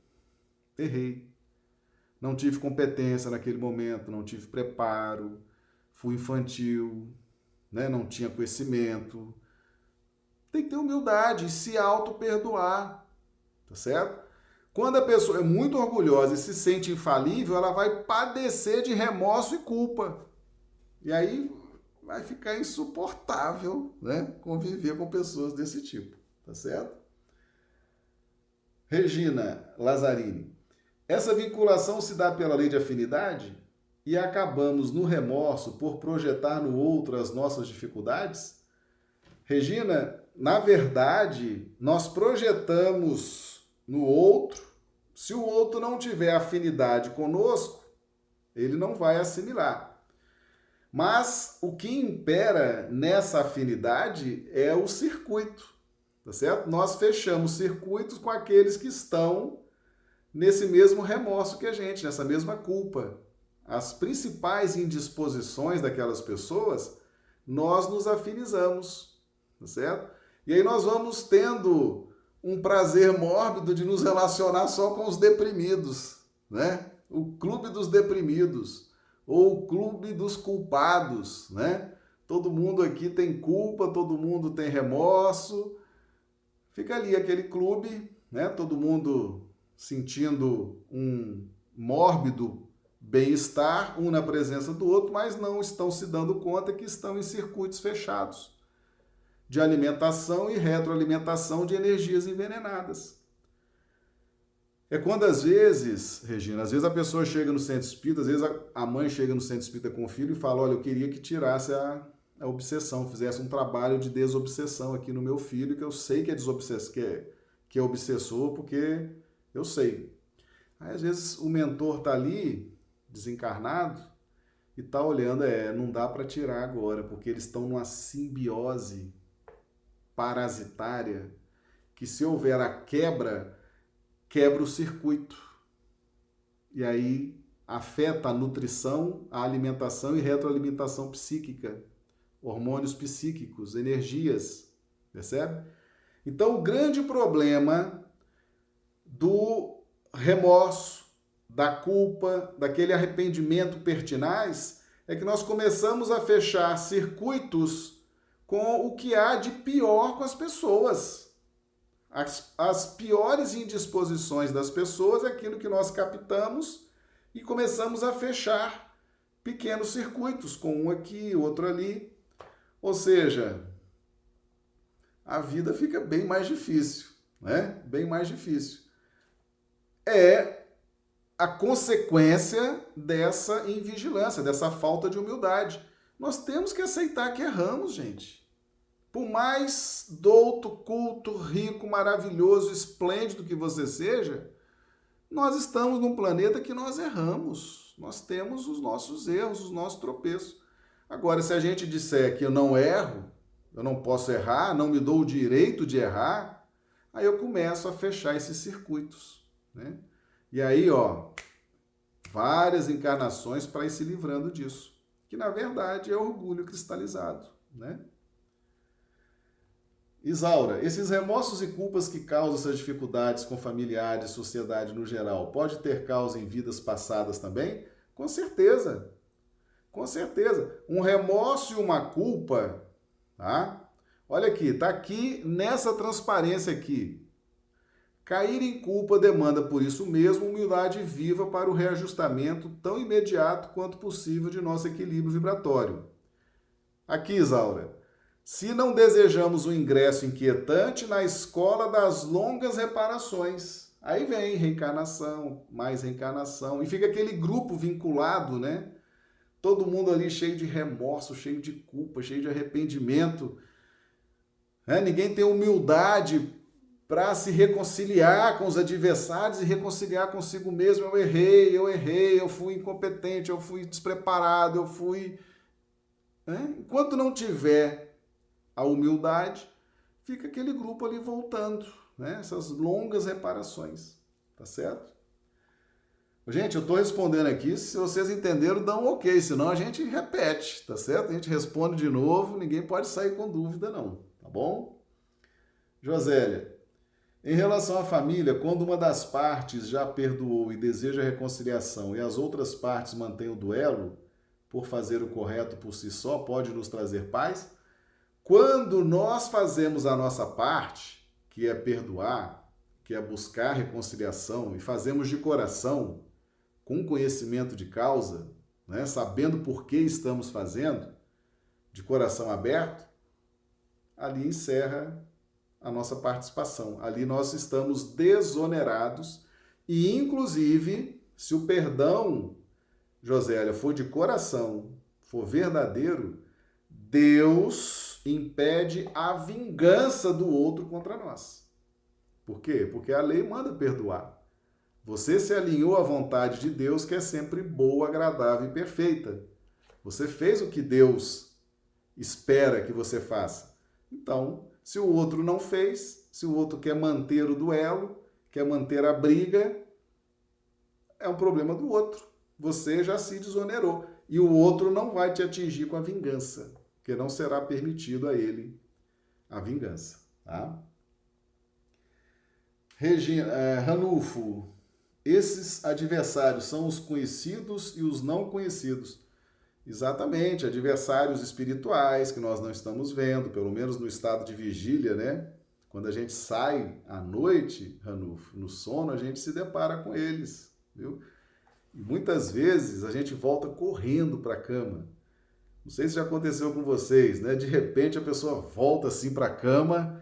errei. Não tive competência naquele momento, não tive preparo, fui infantil, né, não tinha conhecimento. Tem que ter humildade e se auto-perdoar, tá certo? Quando a pessoa é muito orgulhosa e se sente infalível, ela vai padecer de remorso e culpa. E aí vai ficar insuportável, né? Conviver com pessoas desse tipo, tá certo? Regina Lazzarini. Essa vinculação se dá pela lei de afinidade e acabamos no remorso por projetar no outro as nossas dificuldades? Regina, na verdade, nós projetamos no outro, se o outro não tiver afinidade conosco, ele não vai assimilar. Mas o que impera nessa afinidade é o circuito, tá certo? Nós fechamos circuitos com aqueles que estão nesse mesmo remorso que a gente, nessa mesma culpa. As principais indisposições daquelas pessoas, nós nos afinizamos, tá certo? E aí nós vamos tendo um prazer mórbido de nos relacionar só com os deprimidos, né? O clube dos deprimidos ou o clube dos culpados, né? Todo mundo aqui tem culpa, todo mundo tem remorso. Fica ali aquele clube, né? Todo mundo sentindo um mórbido bem-estar, um na presença do outro, mas não estão se dando conta que estão em circuitos fechados de alimentação e retroalimentação de energias envenenadas. É quando às vezes, Regina, às vezes a pessoa chega no centro espírita, às vezes a mãe chega no centro espírita com o filho e fala: Olha, eu queria que tirasse a, a obsessão, fizesse um trabalho de desobsessão aqui no meu filho, que eu sei que é, desobsess... que é, que é obsessor, porque eu sei. Aí às vezes o mentor está ali, desencarnado, e está olhando, é, não dá para tirar agora, porque eles estão numa simbiose parasitária que, se houver a quebra, quebra o circuito. E aí afeta a nutrição, a alimentação e retroalimentação psíquica, hormônios psíquicos, energias, percebe? Então, o grande problema do remorso, da culpa, daquele arrependimento pertinaz, é que nós começamos a fechar circuitos com o que há de pior com as pessoas. As, as piores indisposições das pessoas é aquilo que nós captamos e começamos a fechar pequenos circuitos, com um aqui, outro ali. Ou seja, a vida fica bem mais difícil, né? Bem mais difícil. É a consequência dessa invigilância, dessa falta de humildade. Nós temos que aceitar que erramos, gente. Por mais douto, culto, rico, maravilhoso, esplêndido que você seja, nós estamos num planeta que nós erramos. Nós temos os nossos erros, os nossos tropeços. Agora, se a gente disser que eu não erro, eu não posso errar, não me dou o direito de errar, aí eu começo a fechar esses circuitos, né? E aí, ó, várias encarnações para ir se livrando disso, que na verdade é orgulho cristalizado, né? Isaura, esses remorsos e culpas que causam essas dificuldades com familiares, sociedade no geral, pode ter causa em vidas passadas também? Com certeza. Com certeza. Um remorso e uma culpa, tá? Olha aqui, tá aqui nessa transparência aqui. Cair em culpa demanda, por isso mesmo, humildade viva para o reajustamento tão imediato quanto possível de nosso equilíbrio vibratório. Aqui, Isaura, se não desejamos o ingresso inquietante na escola das longas reparações, aí vem reencarnação, mais reencarnação, e fica aquele grupo vinculado, né? Todo mundo ali cheio de remorso, cheio de culpa, cheio de arrependimento. É, ninguém tem humildade para se reconciliar com os adversários e reconciliar consigo mesmo. Eu errei, eu errei, eu fui incompetente, eu fui despreparado, eu fui. É? Enquanto não tiver a humildade, fica aquele grupo ali voltando, né? essas longas reparações, tá certo? Gente, eu estou respondendo aqui, se vocês entenderam, dão um ok, senão a gente repete, tá certo? A gente responde de novo, ninguém pode sair com dúvida não, tá bom? Josélia, em relação à família, quando uma das partes já perdoou e deseja reconciliação e as outras partes mantêm o duelo por fazer o correto por si só, pode nos trazer paz? Quando nós fazemos a nossa parte, que é perdoar, que é buscar reconciliação, e fazemos de coração, com conhecimento de causa, né, sabendo por que estamos fazendo, de coração aberto, ali encerra a nossa participação. Ali nós estamos desonerados e, inclusive, se o perdão, Josélia, for de coração, for verdadeiro, Deus impede a vingança do outro contra nós. Por quê? Porque a lei manda perdoar. Você se alinhou à vontade de Deus, que é sempre boa, agradável e perfeita. Você fez o que Deus espera que você faça. Então, se o outro não fez, se o outro quer manter o duelo, quer manter a briga, é um problema do outro. Você já se desonerou. E o outro não vai te atingir com a vingança que não será permitido a ele a vingança. Tá? Regina, é, Ranulfo, esses adversários são os conhecidos e os não conhecidos. Exatamente, adversários espirituais que nós não estamos vendo, pelo menos no estado de vigília, né? Quando a gente sai à noite, Ranulfo, no sono, a gente se depara com eles, viu? E muitas vezes a gente volta correndo para a cama. Não sei se já aconteceu com vocês, né? De repente a pessoa volta assim para a cama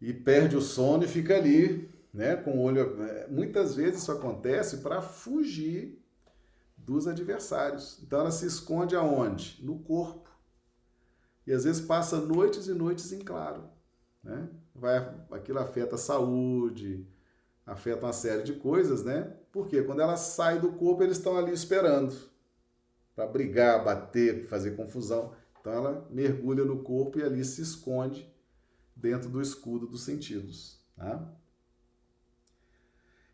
e perde o sono e fica ali, né? Com o olho. É, muitas vezes isso acontece para fugir dos adversários. Então ela se esconde aonde? No corpo. E às vezes passa noites e noites em claro. Né? Vai, aquilo afeta a saúde, afeta uma série de coisas, né? Porque quando ela sai do corpo, eles estão ali esperando para brigar, bater, fazer confusão. Então ela mergulha no corpo e ali se esconde dentro do escudo dos sentidos. Tá?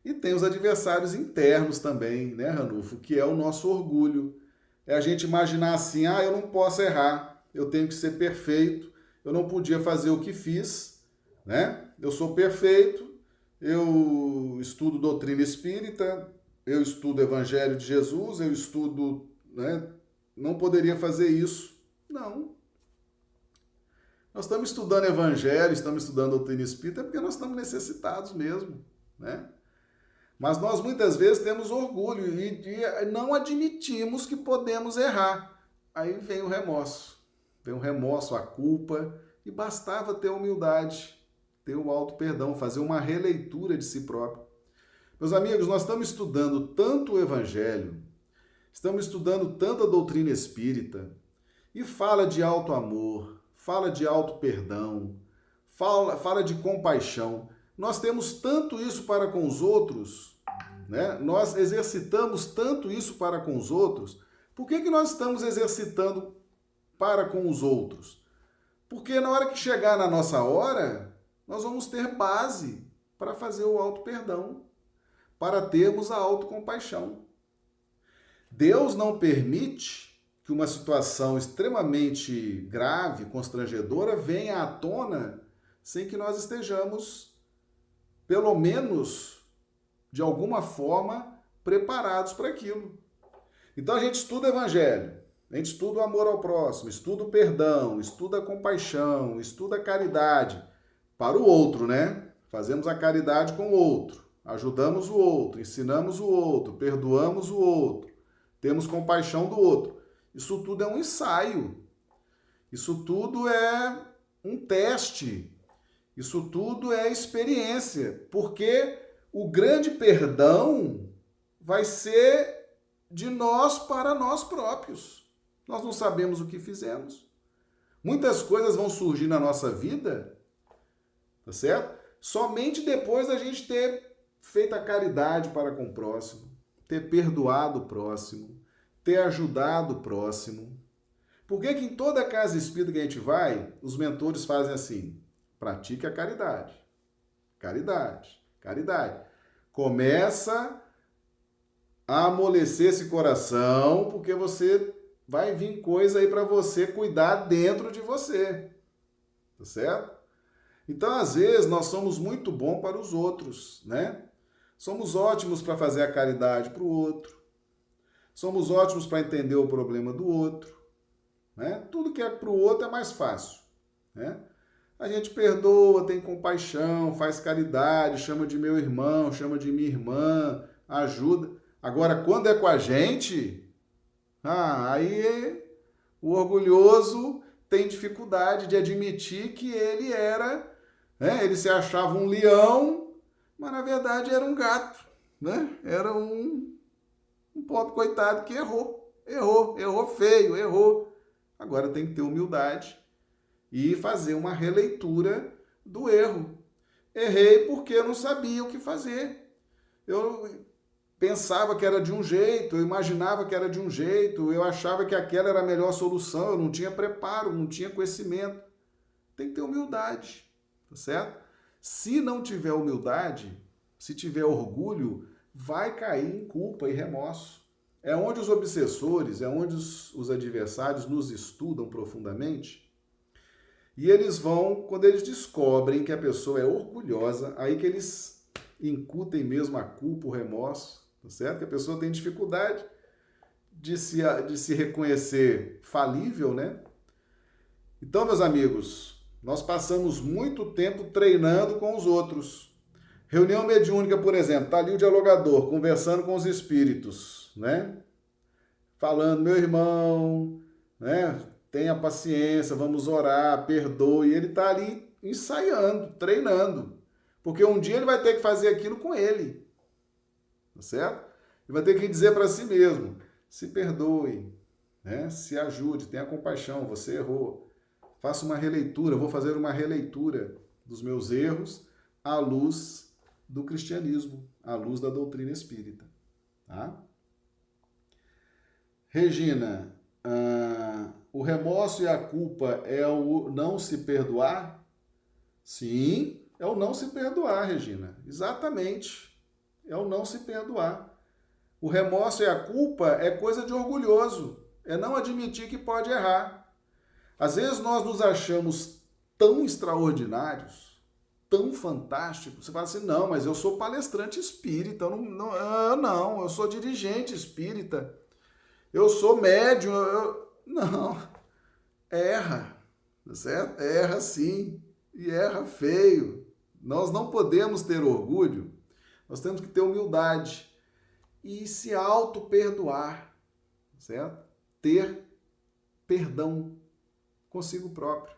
E tem os adversários internos também, né, Ranulfo? Que é o nosso orgulho. É a gente imaginar assim: ah, eu não posso errar, eu tenho que ser perfeito, eu não podia fazer o que fiz, né? Eu sou perfeito, eu estudo doutrina espírita, eu estudo Evangelho de Jesus, eu estudo né, não poderia fazer isso. Não. Nós estamos estudando Evangelho, estamos estudando doutrina espírita, porque nós estamos necessitados mesmo, né? Mas nós muitas vezes temos orgulho e, e não admitimos que podemos errar. Aí vem o remorso. Vem o remorso, a culpa, E bastava ter humildade, ter o alto perdão, fazer uma releitura de si próprio. Meus amigos, nós estamos estudando tanto o Evangelho, estamos estudando tanto a doutrina espírita, e fala de alto amor, fala de alto perdão, fala, fala de compaixão. Nós temos tanto isso para com os outros, né? nós exercitamos tanto isso para com os outros, por que, que nós estamos exercitando para com os outros? Porque na hora que chegar na nossa hora, nós vamos ter base para fazer o auto perdão para termos a autocompaixão. Deus não permite que uma situação extremamente grave, constrangedora, venha à tona sem que nós estejamos, pelo menos, de alguma forma, preparados para aquilo. Então a gente estuda o Evangelho, a gente estuda o amor ao próximo, estuda o perdão, estuda a compaixão, estuda a caridade para o outro, né? Fazemos a caridade com o outro ajudamos o outro, ensinamos o outro, perdoamos o outro, temos compaixão do outro. Isso tudo é um ensaio. Isso tudo é um teste. Isso tudo é experiência, porque o grande perdão vai ser de nós para nós próprios. Nós não sabemos o que fizemos. Muitas coisas vão surgir na nossa vida, tá certo? Somente depois da gente ter feito a caridade para com o próximo, ter perdoado o próximo, ter ajudado o próximo. Por que, que em toda casa espírita que a gente vai, os mentores fazem assim? Pratique a caridade. Caridade, caridade. Começa a amolecer esse coração, porque você vai vir coisa aí para você cuidar dentro de você. Tá certo? Então, às vezes, nós somos muito bons para os outros, né? Somos ótimos para fazer a caridade para o outro. Somos ótimos para entender o problema do outro. Né? Tudo que é para o outro é mais fácil. Né? A gente perdoa, tem compaixão, faz caridade, chama de meu irmão, chama de minha irmã, ajuda. Agora, quando é com a gente, ah, aí o orgulhoso tem dificuldade de admitir que ele era, né? ele se achava um leão mas na verdade era um gato, né? Era um, um pobre coitado que errou, errou, errou feio, errou. Agora tem que ter humildade e fazer uma releitura do erro. Errei porque eu não sabia o que fazer. Eu pensava que era de um jeito, eu imaginava que era de um jeito, eu achava que aquela era a melhor solução, eu não tinha preparo, não tinha conhecimento. Tem que ter humildade, tá certo? Se não tiver humildade, se tiver orgulho, vai cair em culpa e remorso. É onde os obsessores, é onde os, os adversários nos estudam profundamente. E eles vão, quando eles descobrem que a pessoa é orgulhosa, aí que eles incutem mesmo a culpa, o remorso, tá certo? Que a pessoa tem dificuldade de se, de se reconhecer falível, né? Então, meus amigos, nós passamos muito tempo treinando com os outros. Reunião mediúnica, por exemplo, está ali o dialogador conversando com os espíritos, né? Falando, meu irmão, né? Tenha paciência, vamos orar, perdoe. Ele está ali ensaiando, treinando. Porque um dia ele vai ter que fazer aquilo com ele. Tá certo? Ele vai ter que dizer para si mesmo: se perdoe, né? se ajude, tenha compaixão, você errou. Faça uma releitura, vou fazer uma releitura dos meus erros à luz do cristianismo, à luz da doutrina espírita. Tá? Regina, uh, o remorso e a culpa é o não se perdoar? Sim, é o não se perdoar, Regina. Exatamente. É o não se perdoar. O remorso e a culpa é coisa de orgulhoso. É não admitir que pode errar. Às vezes nós nos achamos tão extraordinários, tão fantásticos. Você fala assim: não, mas eu sou palestrante espírita, eu não, não, ah, não, eu sou dirigente espírita, eu sou médium. Eu, não, erra, certo? Erra sim, e erra feio. Nós não podemos ter orgulho, nós temos que ter humildade e se auto-perdoar, certo? Ter perdão consigo próprio.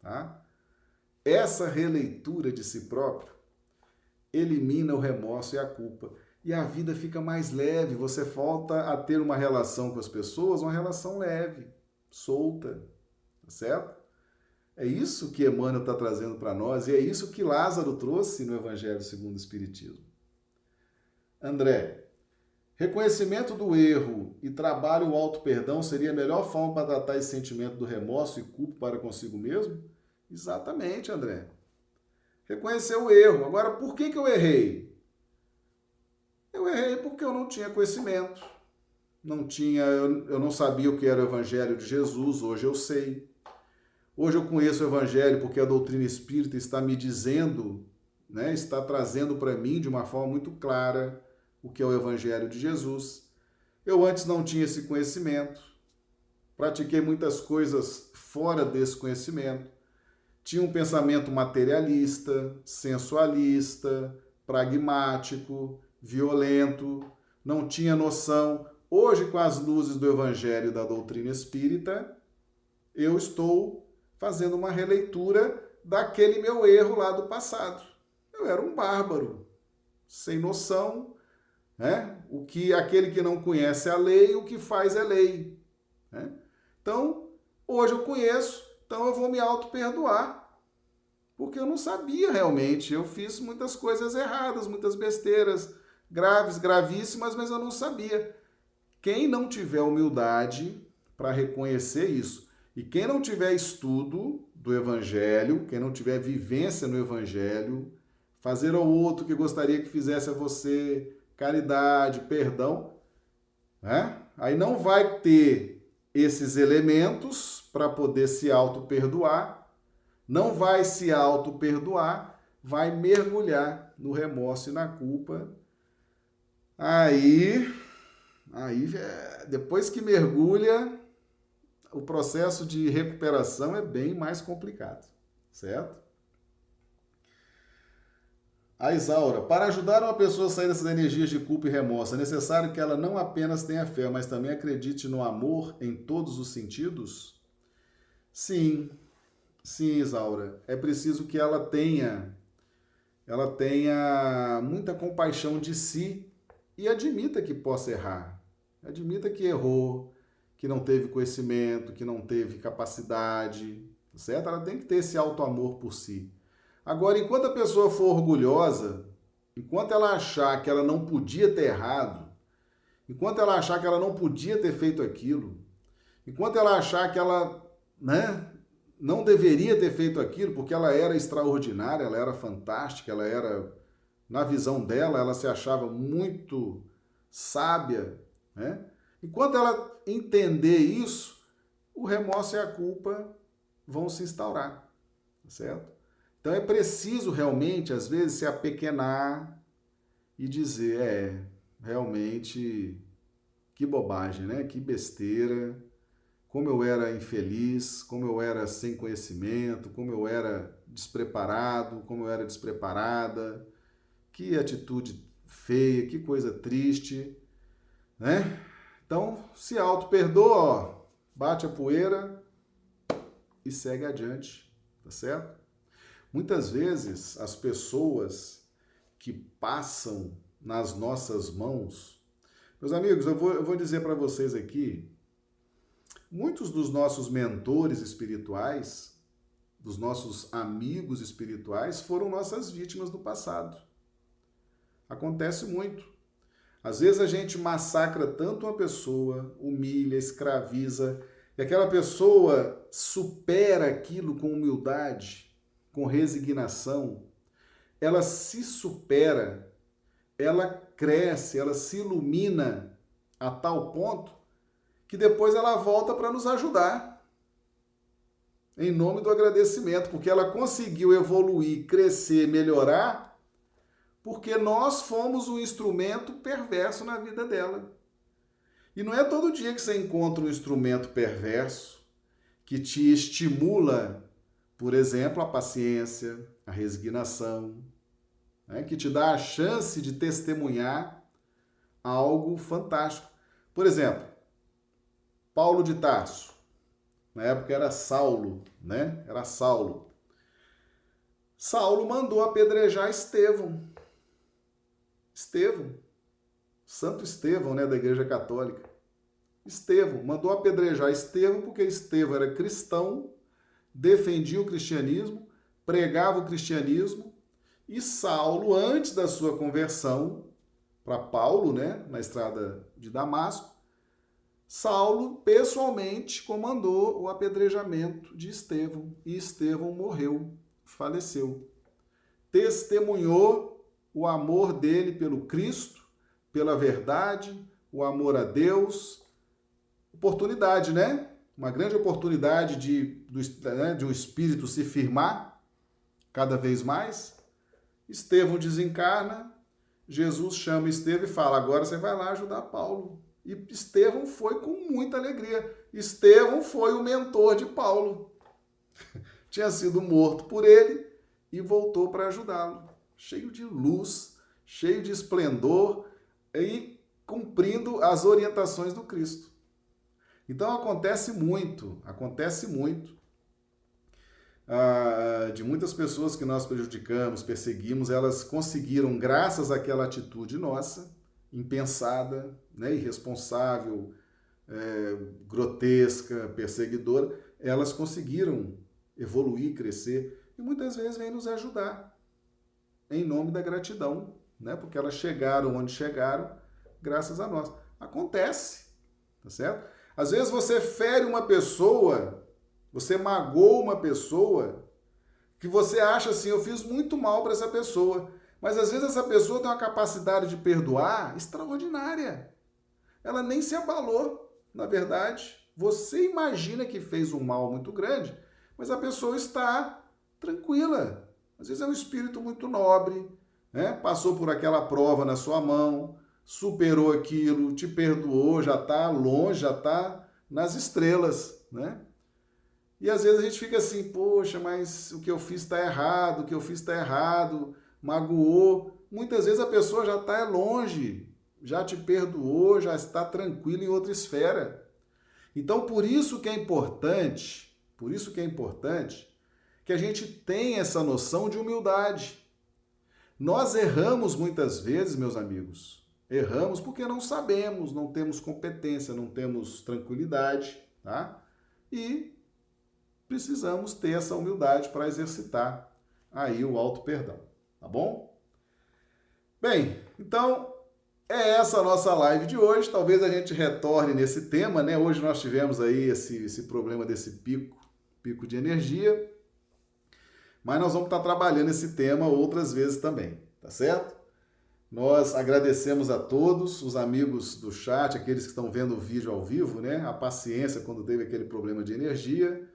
Tá? Essa releitura de si próprio elimina o remorso e a culpa. E a vida fica mais leve, você volta a ter uma relação com as pessoas, uma relação leve, solta, tá certo? É isso que Emmanuel está trazendo para nós e é isso que Lázaro trouxe no Evangelho segundo o Espiritismo. André, reconhecimento do erro e trabalho o auto-perdão seria a melhor forma para tratar esse sentimento do remorso e culpa para consigo mesmo? Exatamente, André. Reconhecer o erro. Agora, por que, que eu errei? Eu errei porque eu não tinha conhecimento. Não tinha, eu, eu não sabia o que era o Evangelho de Jesus, hoje eu sei. Hoje eu conheço o Evangelho porque a doutrina espírita está me dizendo, né, está trazendo para mim de uma forma muito clara o que é o Evangelho de Jesus. Eu antes não tinha esse conhecimento, pratiquei muitas coisas fora desse conhecimento, tinha um pensamento materialista, sensualista, pragmático, violento, não tinha noção. Hoje, com as luzes do Evangelho e da doutrina espírita, eu estou fazendo uma releitura daquele meu erro lá do passado. Eu era um bárbaro, sem noção, né? O que aquele que não conhece a lei, o que faz é lei. Né? Então, hoje eu conheço, então eu vou me auto-perdoar. Porque eu não sabia realmente. Eu fiz muitas coisas erradas, muitas besteiras, graves, gravíssimas, mas eu não sabia. Quem não tiver humildade para reconhecer isso, e quem não tiver estudo do Evangelho, quem não tiver vivência no Evangelho, fazer ao outro que gostaria que fizesse a você, caridade, perdão, né? aí não vai ter esses elementos para poder se auto-perdoar, não vai se auto-perdoar, vai mergulhar no remorso e na culpa. Aí, aí é, depois que mergulha, o processo de recuperação é bem mais complicado, certo? A Isaura, para ajudar uma pessoa a sair dessas energias de culpa e remorso, é necessário que ela não apenas tenha fé, mas também acredite no amor em todos os sentidos? Sim, sim, Isaura. É preciso que ela tenha, ela tenha muita compaixão de si e admita que possa errar. Admita que errou, que não teve conhecimento, que não teve capacidade, certo? Ela tem que ter esse alto amor por si. Agora, enquanto a pessoa for orgulhosa, enquanto ela achar que ela não podia ter errado, enquanto ela achar que ela não podia ter feito aquilo, enquanto ela achar que ela, né, não deveria ter feito aquilo porque ela era extraordinária, ela era fantástica, ela era na visão dela, ela se achava muito sábia, né? Enquanto ela entender isso, o remorso e a culpa vão se instaurar, tá certo? Então é preciso realmente, às vezes, se apequenar e dizer, é, realmente, que bobagem, né? Que besteira, como eu era infeliz, como eu era sem conhecimento, como eu era despreparado, como eu era despreparada, que atitude feia, que coisa triste, né? Então, se auto-perdoa, bate a poeira e segue adiante, tá certo? Muitas vezes as pessoas que passam nas nossas mãos, meus amigos, eu vou, eu vou dizer para vocês aqui, muitos dos nossos mentores espirituais, dos nossos amigos espirituais, foram nossas vítimas do passado. Acontece muito. Às vezes a gente massacra tanto uma pessoa, humilha, escraviza, e aquela pessoa supera aquilo com humildade, com resignação. Ela se supera, ela cresce, ela se ilumina a tal ponto que depois ela volta para nos ajudar. Em nome do agradecimento, porque ela conseguiu evoluir, crescer, melhorar porque nós fomos um instrumento perverso na vida dela. E não é todo dia que você encontra um instrumento perverso que te estimula, por exemplo, a paciência, a resignação, né? que te dá a chance de testemunhar algo fantástico. Por exemplo, Paulo de Tarso, Na época era Saulo, né? Era Saulo. Saulo mandou apedrejar Estevão. Estevão. Santo Estevão, né, da Igreja Católica. Estevão, mandou apedrejar Estevão porque Estevão era cristão, defendia o cristianismo, pregava o cristianismo, e Saulo, antes da sua conversão para Paulo, né, na estrada de Damasco, Saulo pessoalmente comandou o apedrejamento de Estevão e Estevão morreu, faleceu. Testemunhou o amor dele pelo Cristo, pela verdade, o amor a Deus. Oportunidade, né? Uma grande oportunidade de, né, de um espírito se firmar cada vez mais. Estevão desencarna, Jesus chama Estevão e fala: agora você vai lá ajudar Paulo. E Estevão foi com muita alegria. Estevão foi o mentor de Paulo. Tinha sido morto por ele e voltou para ajudá-lo. Cheio de luz, cheio de esplendor e cumprindo as orientações do Cristo. Então acontece muito, acontece muito ah, de muitas pessoas que nós prejudicamos, perseguimos, elas conseguiram, graças àquela atitude nossa, impensada, né, irresponsável, é, grotesca, perseguidora, elas conseguiram evoluir, crescer e muitas vezes vêm nos ajudar em nome da gratidão, né, porque elas chegaram onde chegaram graças a nós. Acontece, tá certo? Às vezes você fere uma pessoa, você magoou uma pessoa que você acha assim, eu fiz muito mal para essa pessoa. Mas às vezes essa pessoa tem uma capacidade de perdoar extraordinária. Ela nem se abalou, na verdade. Você imagina que fez um mal muito grande, mas a pessoa está tranquila. Às vezes é um espírito muito nobre, né? passou por aquela prova na sua mão, superou aquilo, te perdoou, já está longe, já está nas estrelas, né? E às vezes a gente fica assim, poxa, mas o que eu fiz está errado, o que eu fiz está errado, magoou. Muitas vezes a pessoa já está longe, já te perdoou, já está tranquila em outra esfera. Então, por isso que é importante, por isso que é importante que a gente tenha essa noção de humildade. Nós erramos muitas vezes, meus amigos. Erramos porque não sabemos, não temos competência, não temos tranquilidade, tá? E precisamos ter essa humildade para exercitar aí o auto perdão tá bom? Bem, então é essa a nossa live de hoje. Talvez a gente retorne nesse tema, né? Hoje nós tivemos aí esse, esse problema desse pico, pico de energia. Mas nós vamos estar trabalhando esse tema outras vezes também, tá certo? Nós agradecemos a todos, os amigos do chat, aqueles que estão vendo o vídeo ao vivo, né? A paciência quando teve aquele problema de energia.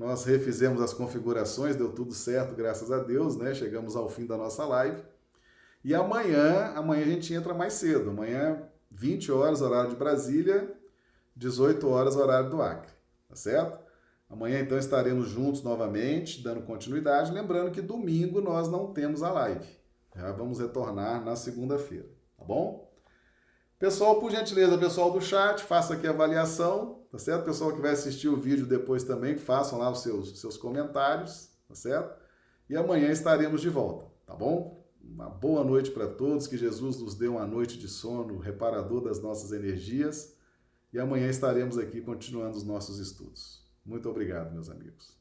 Nós refizemos as configurações, deu tudo certo, graças a Deus, né? Chegamos ao fim da nossa live. E amanhã, amanhã a gente entra mais cedo. Amanhã, 20 horas, horário de Brasília, 18 horas, horário do Acre. Tá certo? Amanhã, então, estaremos juntos novamente, dando continuidade. Lembrando que domingo nós não temos a live. Já vamos retornar na segunda-feira, tá bom? Pessoal, por gentileza, pessoal do chat, faça aqui a avaliação, tá certo? Pessoal que vai assistir o vídeo depois também, façam lá os seus, seus comentários, tá certo? E amanhã estaremos de volta, tá bom? Uma boa noite para todos, que Jesus nos dê uma noite de sono reparador das nossas energias. E amanhã estaremos aqui continuando os nossos estudos. Muito obrigado, meus amigos.